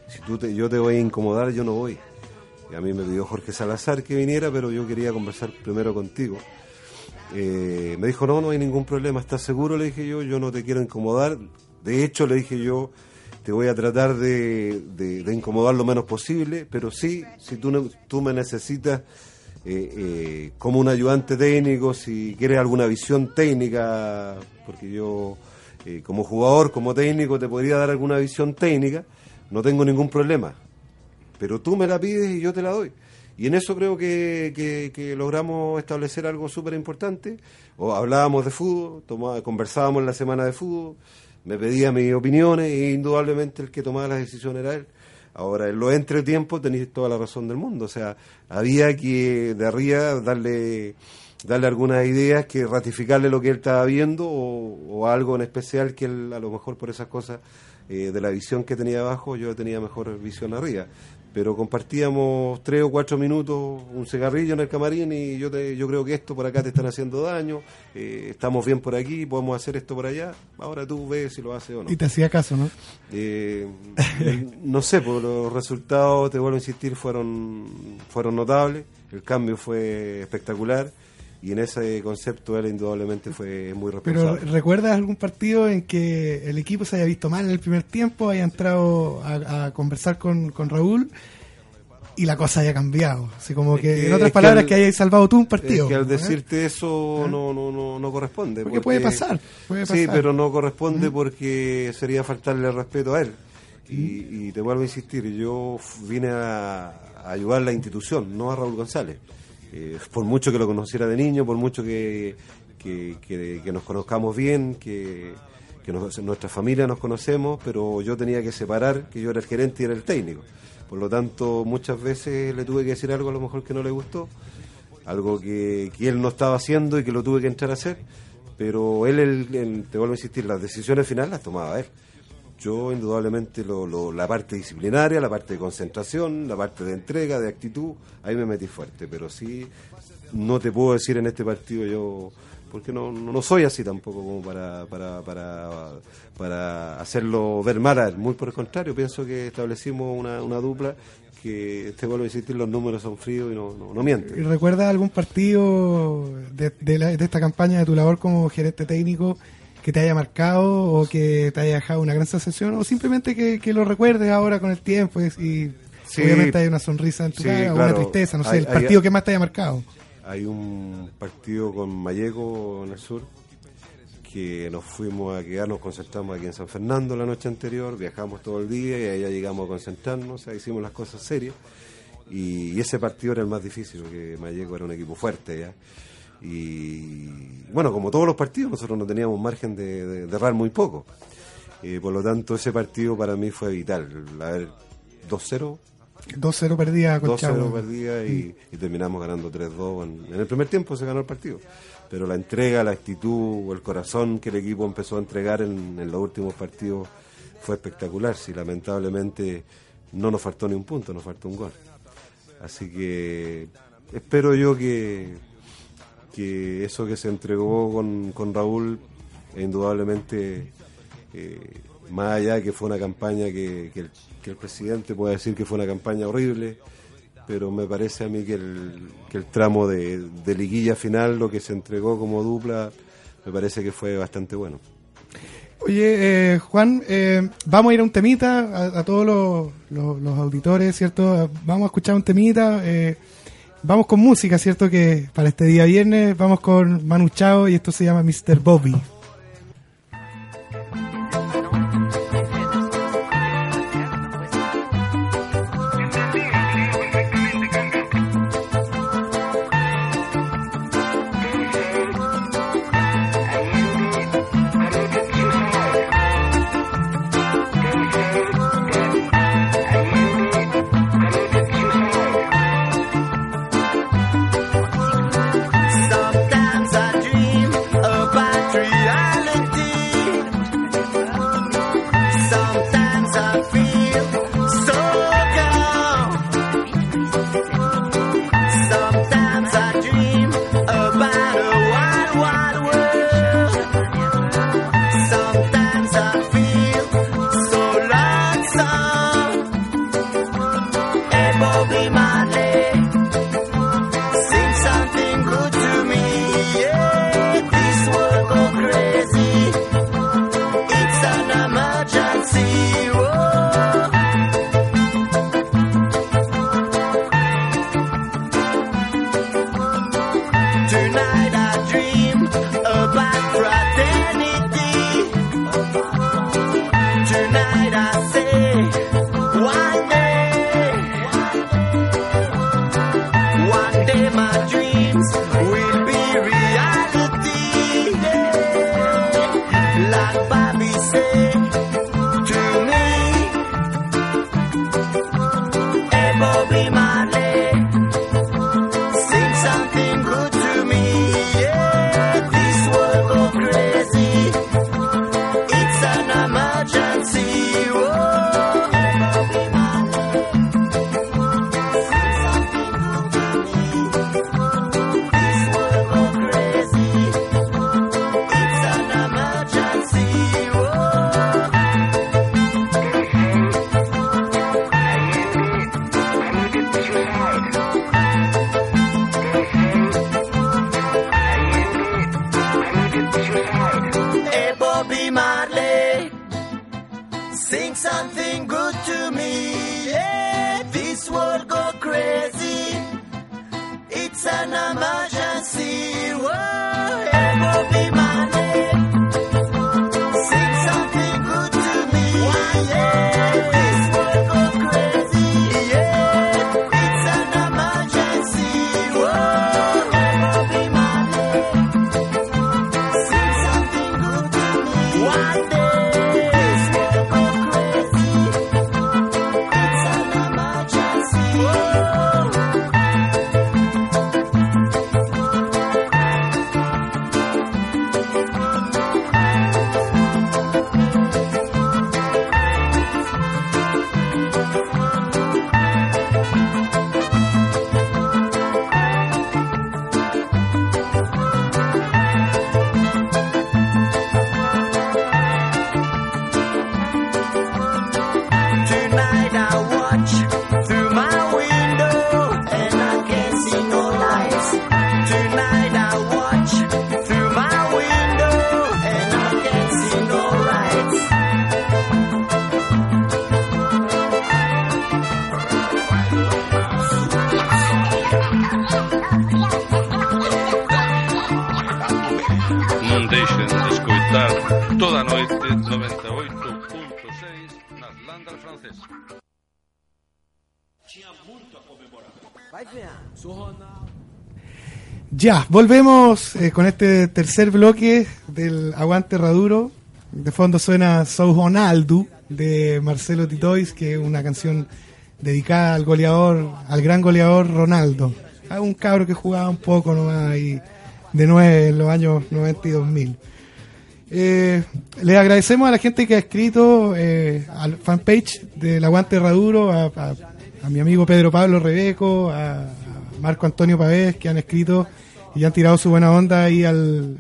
Si tú te, yo te voy a incomodar, yo no voy. Y a mí me pidió Jorge Salazar que viniera, pero yo quería conversar primero contigo. Eh, me dijo, no, no hay ningún problema, ¿estás seguro? Le dije yo, yo no te quiero incomodar. De hecho, le dije yo, te voy a tratar de, de- incomodar lo menos posible, pero sí, si tú, tú me necesitas eh, eh, como un ayudante técnico, si quieres alguna visión técnica, porque yo eh, como jugador, como técnico, te podría dar alguna visión técnica, no tengo ningún problema pero tú me la pides y yo te la doy. Y en eso creo que, logramos establecer algo súper importante. O hablábamos de fútbol, toma- conversábamos en la semana de fútbol, me pedía mis opiniones e indudablemente el que tomaba las decisiones era él. Ahora, en los entretiempos tenéis toda la razón del mundo. O sea, había que de arriba darle, darle algunas ideas, que ratificarle lo que él estaba viendo o, o algo en especial que él a lo mejor por esas cosas eh, de la visión que tenía abajo, yo tenía mejor visión arriba. Pero compartíamos tres o cuatro minutos, un cigarrillo en el camarín y yo, te, yo creo que esto por acá te están haciendo daño, eh, estamos bien por aquí, podemos hacer esto por allá, ahora tú ves si lo haces o no. Y te hacía caso, ¿no? Eh, no sé, pues los resultados, te vuelvo a insistir, fueron, fueron notables, el cambio fue espectacular y en ese concepto él indudablemente fue muy Pero responsable. ¿recuerdas algún partido en que el equipo se haya visto mal en el primer tiempo, haya entrado a, a conversar con, con Raúl y la cosa haya cambiado? Así como Es que, que- en otras es que palabras, al- que hayas salvado tú un Es partido. que al ¿eh? decirte eso no, no, no, no corresponde. Porque puede pasar, puede Sí, pero no corresponde porque sería faltarle el respeto a él. Y, y te vuelvo a insistir, yo vine a, a ayudar a la institución, no a Raúl González. Eh, por mucho que lo conociera de niño, por mucho que, que, nos conozcamos bien, que, que nuestra familia nos conocemos, pero yo tenía que separar que yo era el gerente y era el técnico. Por lo tanto, muchas veces le tuve que decir algo a lo mejor que no le gustó, algo que, que él no estaba haciendo y que lo tuve que entrar a hacer, pero él, el- el- te vuelvo a insistir, las decisiones finales las tomaba él. Yo indudablemente lo- lo- la parte disciplinaria, la parte de concentración, la parte de entrega, de actitud, ahí me metí fuerte, pero sí no te puedo decir en este partido yo, porque no, no, soy así tampoco como para, para, para, para hacerlo ver mal a él, muy por el contrario, pienso que establecimos una, una dupla que, te vuelvo a insistir, los números son fríos y no, no, no mienten. ¿Y ¿Recuerdas algún partido de, de la- de esta campaña de tu labor como gerente técnico que te haya marcado o que te haya dejado una gran sensación o simplemente que, que lo recuerdes ahora con el tiempo y, Sí. obviamente hay una sonrisa en tu Sí, cara o una tristeza, no sé, Hay- el hay- partido que más te haya marcado? Hay un partido con Mayeco en el sur que nos fuimos a quedar, nos concentramos aquí en San Fernando la noche anterior, viajamos todo el día y allá llegamos a concentrarnos, o sea, hicimos las cosas serias. Y, y ese partido era el más difícil, porque Mayeco era un equipo fuerte ya. Y bueno, como todos los partidos, nosotros no teníamos margen de, de- de errar muy poco. Eh, por lo tanto, ese partido para mí fue vital. A ver, 2-0, 2-0 perdía con 2-0 Chavo. perdía y, y terminamos ganando 3-2. En, en el primer tiempo se ganó el partido. Pero la entrega, la actitud, el corazón que el equipo empezó a entregar en, en los últimos partidos fue espectacular. Si lamentablemente no nos faltó ni un punto, nos faltó un gol. Así que espero yo que, que eso que se entregó con, con Raúl, eh, indudablemente, eh, más allá de que fue una campaña que, que el, presidente puede decir que fue una campaña horrible, pero me parece a mí que el, que el tramo de, de liguilla final, lo que se entregó como dupla, me parece que fue bastante bueno. Oye, eh, Juan, eh, vamos a ir a un temita, a, a todos los, los- los auditores, ¿cierto? Vamos a escuchar un temita, eh, vamos con música, ¿cierto? Que para este día viernes vamos con Manu Chao y esto se llama Mr. Bobby. 98.6 nas landas francesas. Ya, volvemos eh, con este tercer bloque del Aguante Raduro. De fondo suena So Ronaldo de Marcelo Titois, que es una canción dedicada al goleador, al gran goleador Ronaldo. A un cabro que jugaba un poco nomás de nueve en los años 90 y 2000. Eh, le agradecemos a la gente que ha escrito eh, al fanpage del Aguante Raduro, a, mi amigo Pedro Pablo Rebeco, a, Marco Antonio Pavés, que han escrito y han tirado su buena onda ahí al,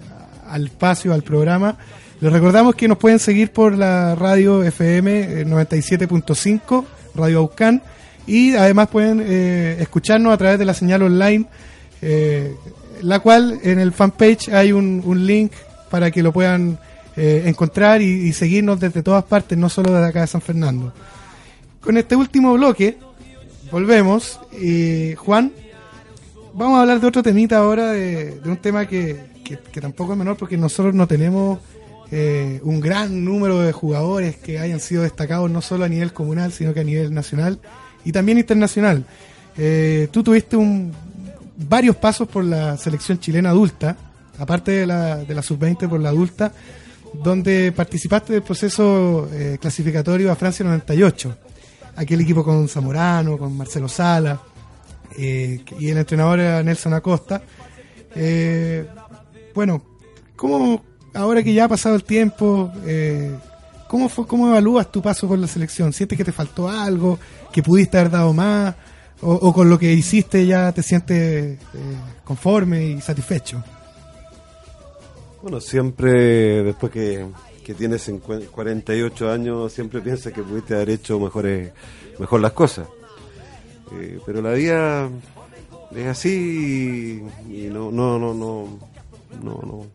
al espacio, al programa. Les recordamos que nos pueden seguir por la radio FM eh, 97.5, Radio Aucán, y además pueden eh, escucharnos a través de la señal online eh, la cual en el fanpage hay un link para que lo puedan eh, encontrar y, seguirnos desde todas partes, no solo desde acá de San Fernando. Con este último bloque, volvemos. Y Juan, vamos a hablar de otro temita ahora, de, un tema que, que- que tampoco es menor, porque nosotros no tenemos eh, un gran número de jugadores que hayan sido destacados no solo a nivel comunal, sino que a nivel nacional y también internacional. Eh, tú tuviste un, varios pasos por la selección chilena adulta, aparte de la, de la sub-20 por la adulta, donde participaste del proceso eh, clasificatorio a Francia 98. Aquel equipo con Zamorano, con Marcelo Sala, eh, y el entrenador era Nelson Acosta. Eh, bueno, ¿cómo, ahora que ya ha pasado el tiempo, eh, ¿cómo, fue, ¿cómo evalúas tu paso por la selección? ¿Sientes que te faltó algo? ¿Que pudiste haber dado más? ¿O, con lo que hiciste ya te sientes eh, conforme y satisfecho? Bueno, siempre después que, que tienes 50 48 años, siempre piensas que pudiste haber hecho mejores, mejor las cosas. Eh, pero la vida es así y, no, no, no, no, no, no.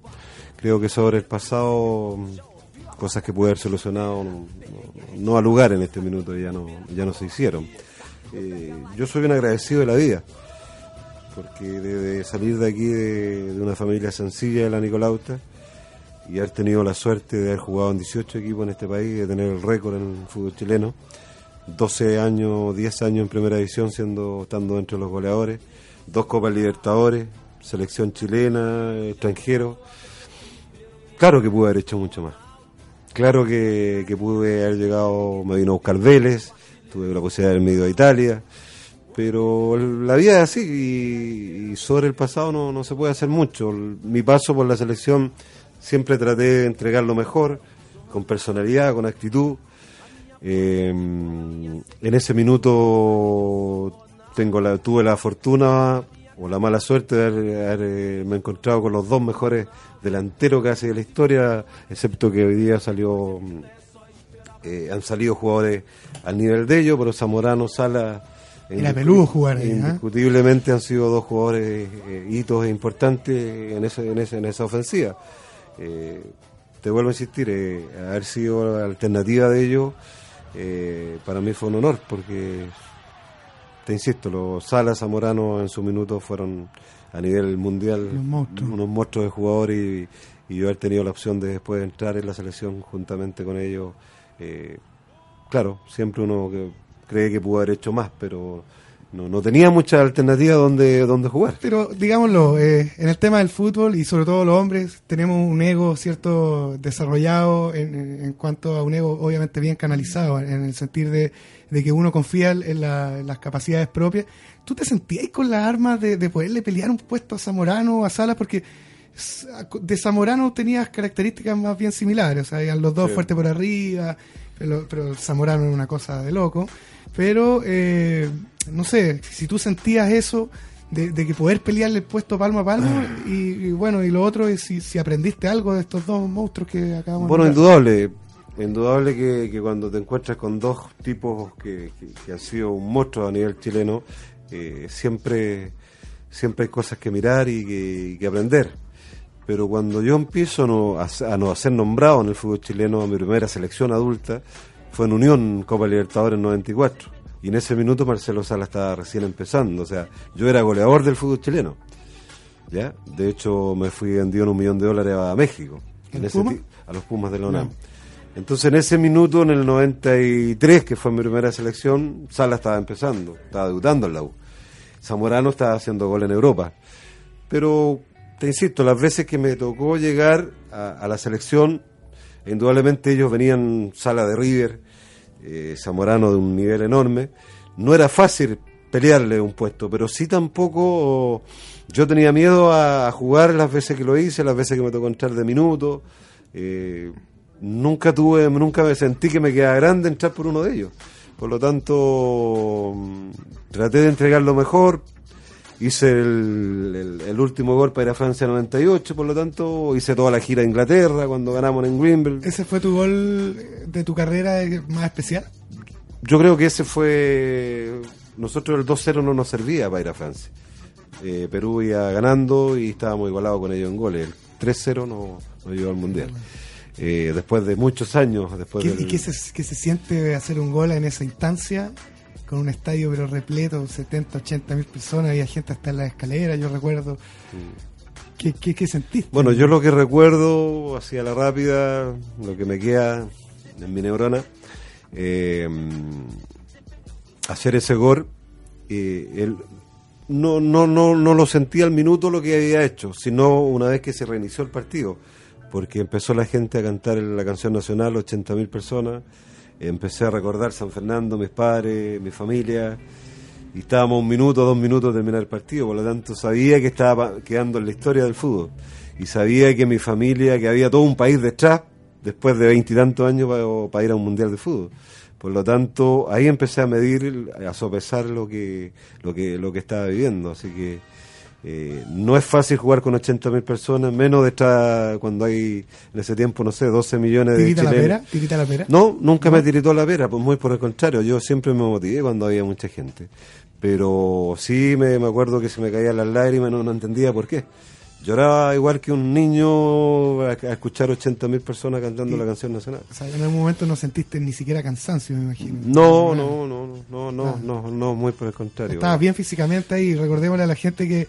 Creo que sobre el pasado, cosas que pude haber solucionado no, no, no lugar en este minuto ya no, ya no se hicieron. Eh, yo soy un agradecido de la vida porque de, salir de aquí de, una familia sencilla de la Nicolauta y haber tenido la suerte de haber jugado en 18 equipos en este país, de tener el récord en el fútbol chileno, 12 años, 10 años en primera división siendo estando entre los goleadores, dos Copas Libertadores, selección chilena, extranjero. Claro que pude haber hecho mucho más. Claro que, que pude haber llegado, me vino a buscar Vélez, tuve la posibilidad de haberme ido a Italia, pero la vida es así y, sobre el pasado no, no se puede hacer mucho. Mi paso por la selección siempre traté de entregar lo mejor, con personalidad, con actitud. Eh, en ese minuto tengo la, tuve la fortuna o la mala suerte de haber- haberme encontrado con los dos mejores delanteros casi de la historia, excepto que hoy día salió mm, eh, han salido jugadores al nivel de ellos, pero Zamorano, Sala Era peludo jugar ahí, ¿eh? indiscutiblemente han sido dos jugadores eh, hitos importantes en, ese, en, ese- en esa ofensiva. Eh, te vuelvo a insistir, eh, haber sido la alternativa de ellos, para mí fue un honor, porque te insisto, los Salas Zamorano en su minuto fueron a nivel mundial monstruos. unos monstruos de jugadores y, y yo haber tenido la opción de después entrar en la selección juntamente con ellos. claro, siempre uno que cree que pudo haber hecho más, pero no, no tenía mucha alternativa donde, donde jugar. Pero digámoslo, eh, en el tema del fútbol y sobre todo los hombres, tenemos un ego cierto desarrollado en, en- cuanto a un ego obviamente bien canalizado, en el sentido de, de que uno confía en, la- en las capacidades propias. ¿Tú te sentías con las armas de, de poderle pelear un puesto a Zamorano o a Salas? Porque de Zamorano tenías características más bien similares, o sea, eran los dos Sí. fuertes por arriba, pero, pero Zamorano era una cosa de loco. Pero, eh, no sé, si tú sentías eso, de, de que poder pelearle el puesto palmo a palmo, y, y bueno, y lo otro es si, si aprendiste algo de estos dos monstruos que acabamos Bueno, de indudable, indudable que, que cuando te encuentras con dos tipos que, que- que han sido un monstruo a nivel chileno, eh, siempre, siempre hay cosas que mirar y que, y que aprender. Pero cuando yo empiezo a no, a, a no a ser nombrado en el fútbol chileno, a mi primera selección adulta, fue en Unión Copa Libertadores en 94. Y en ese minuto Marcelo Sala estaba recién empezando. O sea, yo era goleador del fútbol chileno. ¿ya? De hecho, me fui vendido en un millón de dólares a México. A los Pumas de la UNAM. Entonces, en ese minuto, en el 93, que fue mi primera selección, Sala estaba empezando, estaba debutando en la U. Zamorano estaba haciendo gol en Europa. Pero, te insisto, las veces que me tocó llegar a, a la selección, indudablemente ellos venían Sala de River, eh, Zamorano de un nivel enorme. No era fácil pelearle un puesto, pero sí tampoco yo tenía miedo a, jugar las veces que lo hice, las veces que me tocó entrar de minuto. Eh, nunca tuve, nunca me sentí que me quedaba grande entrar por uno de ellos. Por lo tanto, mm, traté de entregar lo mejor. Hice el, el- el último gol para ir a Francia 98, por lo tanto, hice toda la gira a Inglaterra cuando ganamos en Wimbledon. ¿Ese fue tu gol de tu carrera más especial? Yo creo que ese fue. Nosotros el 2-0 no nos servía para ir a Francia. Eh, Perú iba ganando y estábamos igualados con ellos en goles. El 3-0 no nos llevó al mundial. Eh, después de muchos años, después ¿Qué, del- ¿Y qué se, qué se siente hacer un gol en esa instancia? Con un estadio pero repleto, 70, 80 mil personas, había gente hasta en la escalera, yo recuerdo. ¿Qué, qué, qué sentiste? Bueno, yo lo que recuerdo, así a la rápida, lo que me queda en mi neurona, eh, hacer ese gol, eh, el- no, no, no, no lo sentí al minuto lo que había hecho, sino una vez que se reinició el partido, porque empezó la gente a cantar la canción nacional, 80.000 personas, empecé a recordar San Fernando, mis padres, mi familia, y estábamos un minuto, dos minutos de terminar el partido, por lo tanto sabía que estaba quedando en la historia del fútbol, y sabía que mi familia, que había todo un país detrás, después de veintitantos años para ir a un mundial de fútbol. Por lo tanto, ahí empecé a medir, a sopesar lo que, lo que, lo que estaba viviendo. Así que eh, no es fácil jugar con 80.000 personas, menos detrás cuando hay, en ese tiempo, no sé, 12 millones de ¿Tirita la chilenos. pera? ¿Tirita la pera? No, nunca me tiritó la pera, pues muy por el contrario, yo siempre me motivé cuando había mucha gente. Pero sí me, me acuerdo que se me caían las lágrimas, no, no entendía por qué. Lloraba igual que un niño a, a escuchar 80.000 personas cantando la canción nacional. O sea, en algún momento no sentiste ni siquiera cansancio, me imagino. No, no, no, no, no, Ah. no, no, muy por el contrario. Estabas bien físicamente ahí. Recordémosle a la gente que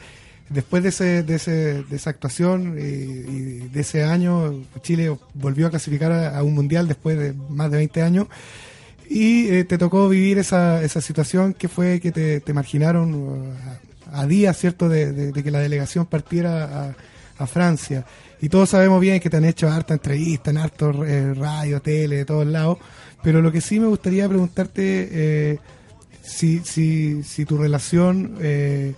después de, ese, de, ese, de esa actuación y, y de ese año, Chile volvió a clasificar a, a un mundial después de más de 20 años. Y eh, te tocó vivir esa, esa situación que fue que te, te marginaron a, días, ¿cierto?, de, de- de que la delegación partiera a, a Francia. Y todos sabemos bien que te han hecho harta entrevista en hartos eh, radio, tele, de todos lados. Pero lo que sí me gustaría preguntarte, eh, si, si, si tu relación eh,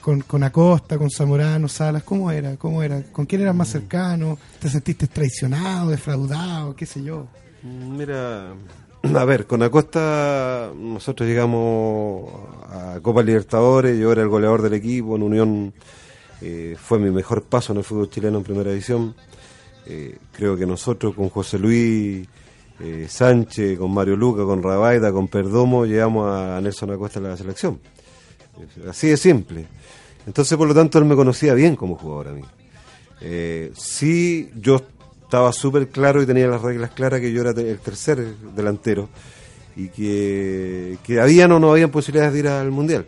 con, con Acosta, con Zamorano, Salas, ¿cómo era? ¿Cómo era? ¿Con quién eras más cercano? ¿Te sentiste traicionado, defraudado, qué sé yo? Mira, a ver, con Acosta nosotros llegamos a Copa Libertadores, yo era el goleador del equipo, en Unión eh, fue mi mejor paso en el fútbol chileno en primera división. Eh, creo que nosotros con José Luis eh, Sánchez, con Mario Luca, con Rabaida, con Perdomo, llegamos a Nelson Acosta en la selección. Así de simple. Entonces, por lo tanto, él me conocía bien como jugador a mí. Sí, yo estaba súper claro y tenía las reglas claras que yo era el tercer delantero. y que, que habían o no habían posibilidades de ir al Mundial.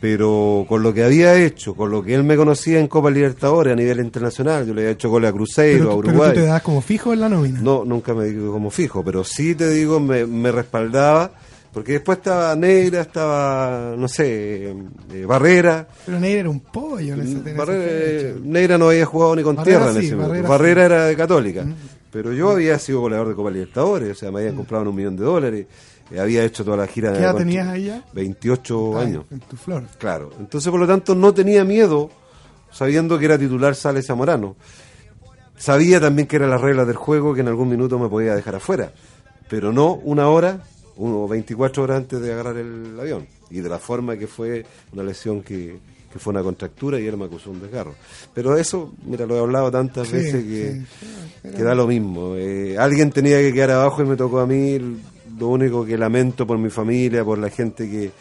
Pero con lo que había hecho, con lo que él me conocía en Copa Libertadores a nivel internacional, yo le había hecho goles a Cruzeiro, Pero, a tú- pero Uruguay. tú te das como fijo en la nómina. No, nunca me digo como fijo, pero sí te digo, me, me respaldaba, porque después estaba Negra, estaba, no sé, eh, Barrera. Pero Neira era un pollo en Barrera, eh, Negra no había jugado ni con Barrera tierra en ese momento. Barrera Barrera, sí. era de Católica, pero yo había sido goleador de Copa Libertadores, o sea, me habían comprado en un millón de dólares, eh, había hecho toda la gira. ¿Qué edad tenías ahí ya? 28 Ah, años. En tu flor. Claro, entonces por lo tanto no tenía miedo, sabiendo que era titular Sales Zamorano. Sabía también que eran las reglas del juego, que en algún minuto me podía dejar afuera, pero no una hora o 24 horas antes de agarrar el avión. Y de la forma que fue una lesión que, que fue una contractura y él me acusó un desgarro. Pero eso, mira, lo he hablado tantas Sí, veces que, sí. que da lo mismo. Eh, alguien tenía que quedar abajo y me tocó a mí. Lo único que lamento por mi familia, por la gente que,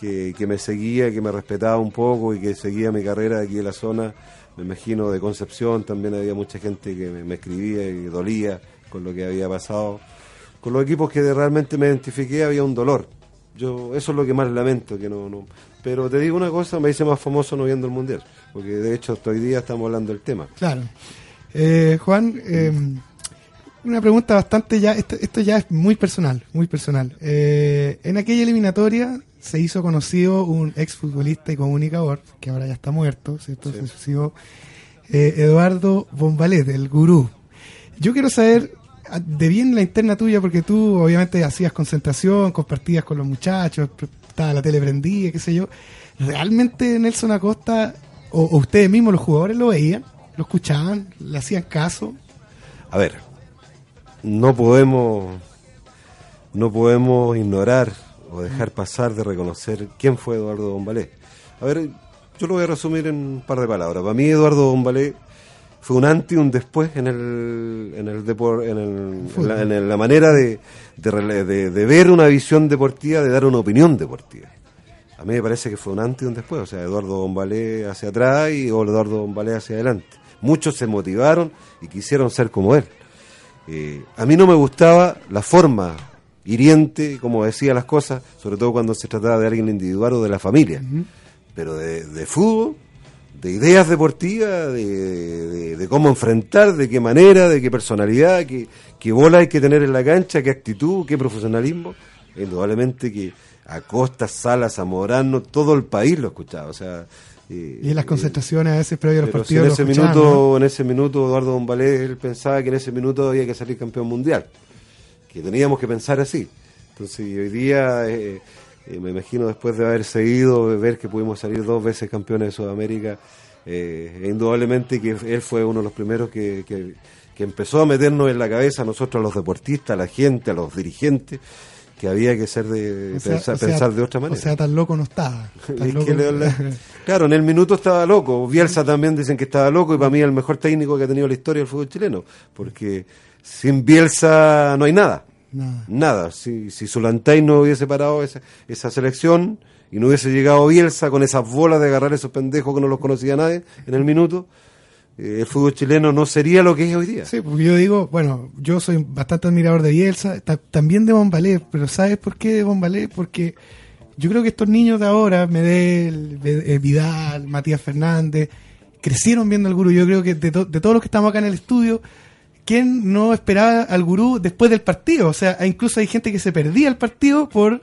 que, que me seguía, que me respetaba un poco y que seguía mi carrera aquí de la zona. Me imagino de Concepción también había mucha gente que me, me escribía y dolía con lo que había pasado. Con los equipos que realmente me identifiqué había un dolor. Yo eso es lo que más lamento que no, no. Pero te digo una cosa, me hice más famoso no viendo el mundial, porque de hecho hasta hoy día estamos hablando del tema. Claro. Eh, Juan, eh, una pregunta bastante ya, esto, esto ya es muy personal, muy personal. Eh, en aquella eliminatoria se hizo conocido un exfutbolista y comunicador, que ahora ya está muerto, ¿cierto? Se suicidó, eh, Eduardo Bombalet, el gurú. Yo quiero saber de bien la interna tuya, porque tú obviamente hacías concentración, compartías con los muchachos, estaba la tele prendida, qué sé yo. ¿Realmente Nelson Acosta o, o ustedes mismos, los jugadores, lo veían? ¿Lo escuchaban? ¿Le hacían caso? A ver, no podemos no podemos ignorar o dejar pasar de reconocer quién fue Eduardo Bombalé. A ver, yo lo voy a resumir en un par de palabras. Para mí Eduardo Bombalé fue un antes y un después en el en el depor- en, el- en la, en la manera de, de, rele- de- de ver una visión deportiva, de dar una opinión deportiva. A mí me parece que fue un antes y un después, o sea, Eduardo Bombalé hacia atrás y Eduardo Bombalé hacia adelante. Muchos se motivaron y quisieron ser como él. Eh, a mí no me gustaba la forma hiriente, como decía las cosas, sobre todo cuando se trataba de alguien individual o de la familia. Pero de, de fútbol, de ideas deportivas, de, de- de cómo enfrentar, de qué manera, de qué personalidad, qué, qué bola hay que tener en la cancha, qué actitud, qué profesionalismo. Indudablemente que Acosta, Salas, Zamorano, todo el país lo escuchaba. O sea, eh, Y en las concentraciones a veces previo a los partidos. en ese minuto, ¿no? en ese minuto Eduardo Bombalé él pensaba que en ese minuto había que salir campeón mundial, que teníamos que pensar así. Entonces hoy día eh, eh, me imagino después de haber seguido, ver que pudimos salir dos veces campeones de Sudamérica, eh, indudablemente que él fue uno de los primeros que, que, que empezó a meternos en la cabeza a nosotros, a los deportistas, a la gente, a los dirigentes, que había que ser de O sea- pensar, o sea- pensar de otra manera. O sea, tan loco no estaba. Es loco- le- claro, en el minuto estaba loco. Bielsa también dicen que estaba loco y para mí el mejor técnico que ha tenido la historia del fútbol chileno. Porque sin Bielsa no hay nada. Nada. Nada. Si, si Solantay no hubiese parado esa, esa selección y no hubiese llegado Bielsa con esas bolas de agarrar esos pendejos que no los conocía nadie en el minuto, eh, el fútbol chileno no sería lo que es hoy día. Sí, porque yo digo, bueno, yo soy bastante admirador de Bielsa, ta- también de Bombalé, pero ¿sabes por qué de Bombalé? Porque yo creo que estos niños de ahora, Medel, eh, Vidal, Matías Fernández, crecieron viendo al gurú. Yo creo que de, to- de todos los que estamos acá en el estudio, ¿quién no esperaba al gurú después del partido? O sea, incluso hay gente que se perdía el partido por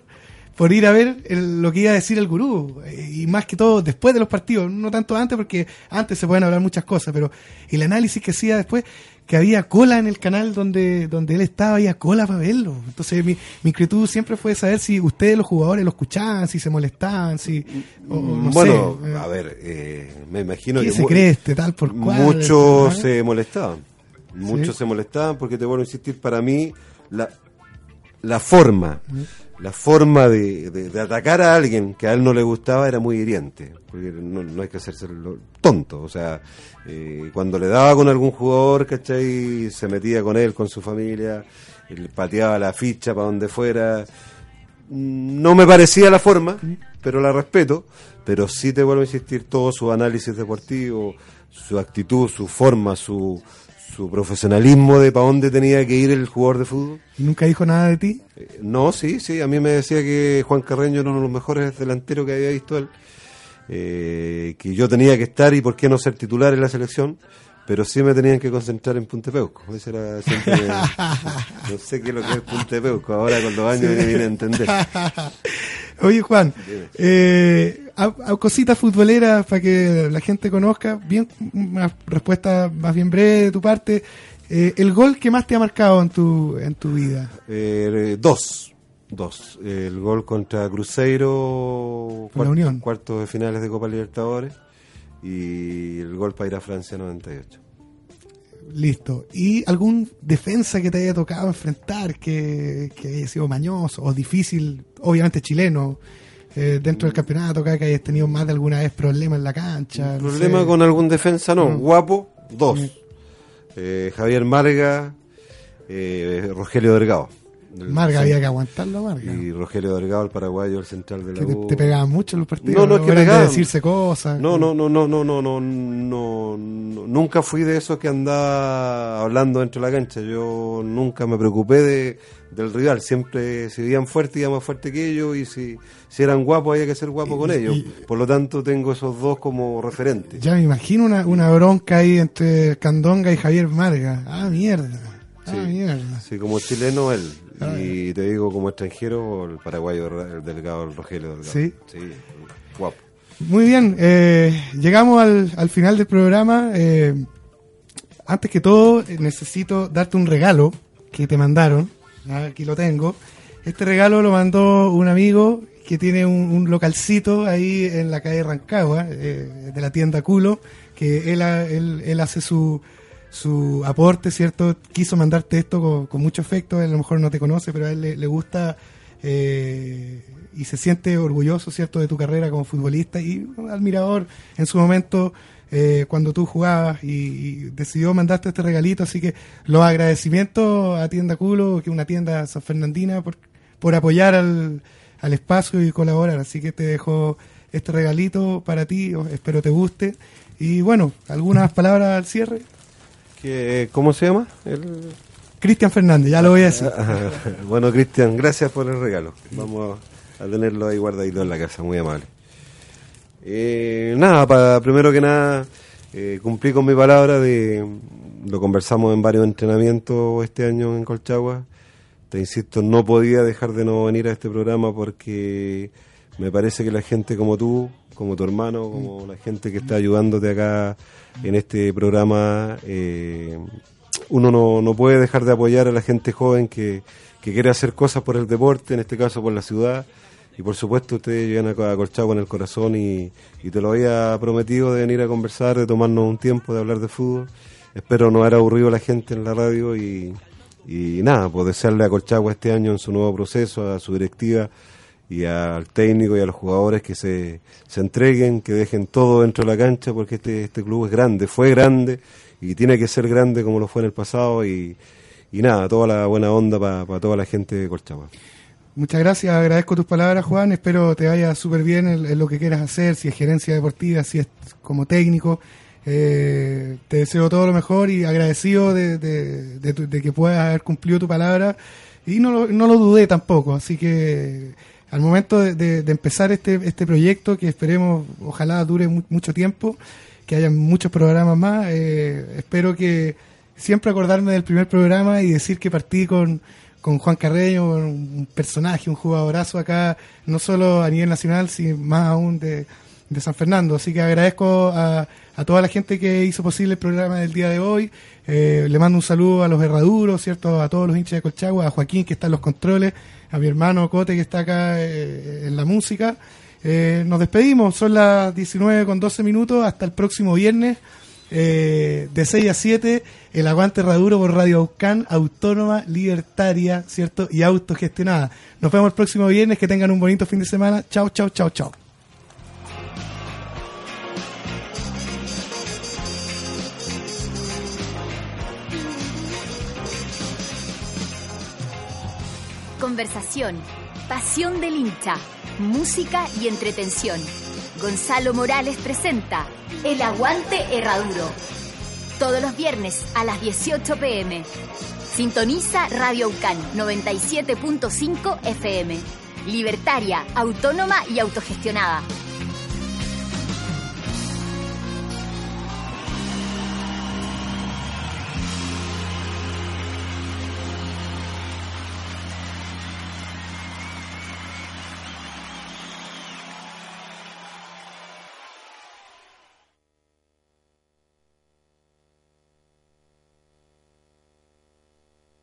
por ir a ver el- lo que iba a decir el gurú. Y más que todo después de los partidos, no tanto antes, porque antes se pueden hablar muchas cosas, pero el análisis que hacía después, que había cola en el canal donde, donde él estaba, había cola para verlo. Entonces mi, mi inquietud siempre fue saber si ustedes los jugadores lo escuchaban, si se molestaban, si... o- no bueno, sé, a ver, eh, me imagino ¿qué que se cree este tal por cual? muchos ¿no? se molestaban. Muchos Sí. se molestaban porque te vuelvo a insistir, para mí la, la forma, la forma de, de- de atacar a alguien que a él no le gustaba era muy hiriente. Porque no, no hay que hacerse lo- tonto. O sea, eh, cuando le daba con algún jugador, ¿cachai? Se metía con él, con su familia, él pateaba la ficha para donde fuera. No me parecía la forma, pero la respeto. Pero sí te vuelvo a insistir, todo su análisis deportivo, su actitud, su forma, su, su profesionalismo de para dónde tenía que ir el jugador de fútbol. ¿Nunca dijo nada de ti? Eh, No, sí, sí, a mí me decía que Juan Carreño era uno de los mejores delanteros que había visto él, eh, que yo tenía que estar y por qué no ser titular en la selección, pero sí me tenían que concentrar en Puntepeuco. Ese era siempre, no sé qué es lo que es Puntepeuco, ahora con los años me vine a entender. Oye, Juan, eh, a- a cositas futboleras para que la gente conozca, bien, una respuesta más bien breve de tu parte. Eh, el gol que más te ha marcado en tu, en tu vida. Eh, dos, dos. El gol contra Cruzeiro, Unión. cuartos de finales de Copa Libertadores, y el gol para ir a Francia 98. Listo. ¿Y algún defensa que te haya tocado enfrentar que, que haya sido mañoso o difícil, obviamente chileno, eh, dentro del campeonato, acá que hayas tenido más de alguna vez problemas en la cancha? no Problema sé. con algún defensa, no. Guapo, dos. Eh, Javier Marga, eh, Rogelio Delgado. Marga, había que aguantarlo, Marga. Y Rogelio Delgado, el paraguayo, el central de la U. Te, te pegaban mucho en los partidos. No, no, es que pegaban. De decirse cosas. No, no, no, no, no, no, no, no, Nunca fui de esos que andaba hablando dentro de la cancha. Yo nunca me preocupé de, del rival. Siempre, si iban fuerte, iba más fuerte que ellos. Y si, si eran guapos, había que ser guapo con ellos. Por lo tanto, tengo esos dos como referentes. Ya me imagino una, una bronca ahí entre Candonga y Javier Marga. Ah, mierda. Ah, sí, ah, sí, como chileno él, Ah, Y te digo como extranjero, el paraguayo el delgado, el Rogelio Delgado. Sí. guapo. Muy bien, eh, llegamos al, al final del programa. Eh, antes que todo, eh, necesito darte un regalo que te mandaron. Ah, Aquí lo tengo. Este regalo lo mandó un amigo que tiene un, un localcito ahí en la calle Rancagua, eh, de la tienda Culo, que él, él, él hace su, su aporte, ¿cierto? Quiso mandarte esto con, con mucho afecto, a lo mejor no te conoce, pero a él le, gusta eh, y se siente orgulloso, ¿cierto?, de tu carrera como futbolista y admirador en su momento eh, cuando tú jugabas y, decidió mandarte este regalito, así que los agradecimientos a Tienda Culo, que es una tienda san fernandina, por, por apoyar al, al espacio y colaborar, así que te dejo este regalito para ti, espero te guste. Y bueno, algunas palabras al cierre. ¿Qué- ¿Cómo se llama? El... Cristian Fernández, ya lo voy a decir. bueno, Cristian, gracias por el regalo. Vamos a tenerlo ahí guardadito en la casa, muy amable. Eh, nada, para, primero que nada, eh, cumplí con mi palabra de. Lo conversamos en varios entrenamientos este año en Colchagua. Te insisto, no podía dejar de no venir a este programa porque me parece que la gente como tú, como tu hermano, como la gente que está ayudándote acá en este programa, eh, uno no, no puede dejar de apoyar a la gente joven que, que quiere hacer cosas por el deporte, en este caso por la ciudad. Y por supuesto ustedes llegan a, en el corazón y, y te lo había prometido de venir a conversar, de tomarnos un tiempo, de hablar de fútbol. Espero no haber aburrido a la gente en la radio y, y nada, pues desearle a Colchagua este año en su nuevo proceso, a su directiva y al técnico y a los jugadores que se, se entreguen, que dejen todo dentro de la cancha, porque este, este club es grande, fue grande y tiene que ser grande como lo fue en el pasado y, y nada, toda la buena onda para toda la gente de Colchagua. Muchas gracias, agradezco tus palabras, Juan. Espero te vaya súper bien en, lo que quieras hacer, si es gerencia deportiva, si es como técnico. Eh, te deseo todo lo mejor y agradecido de, de- de de que puedas haber cumplido tu palabra. Y no no lo dudé tampoco, así que al momento de, de- empezar este, este proyecto, que esperemos, ojalá dure mu- mucho tiempo, que haya muchos programas más, eh, espero que siempre acordarme del primer programa y decir que partí con, con Juan Carreño, un personaje, un jugadorazo acá, no solo a nivel nacional, sino más aún de, de San Fernando. Así que agradezco a, a toda la gente que hizo posible el programa del día de hoy. Eh, le mando un saludo a los herraduros, ¿cierto? A todos los hinchas de Colchagua, a Joaquín que está en los controles, a mi hermano Cote que está acá eh, en la música. Eh, nos despedimos, son las 19 con 12 minutos, hasta el próximo viernes. Eh, de 6 a 7, el aguante herraduro por Radio Aucán, autónoma, libertaria, ¿cierto? Y autogestionada. Nos vemos el próximo viernes, que tengan un bonito fin de semana. Chao, chao, chao, chao. Conversación, pasión del hincha, música y entretención. Gonzalo Morales presenta El Aguante Herraduro. Todos los viernes a las 18 pm. Sintoniza Radio UCAN 97.5 FM. Libertaria, autónoma y autogestionada.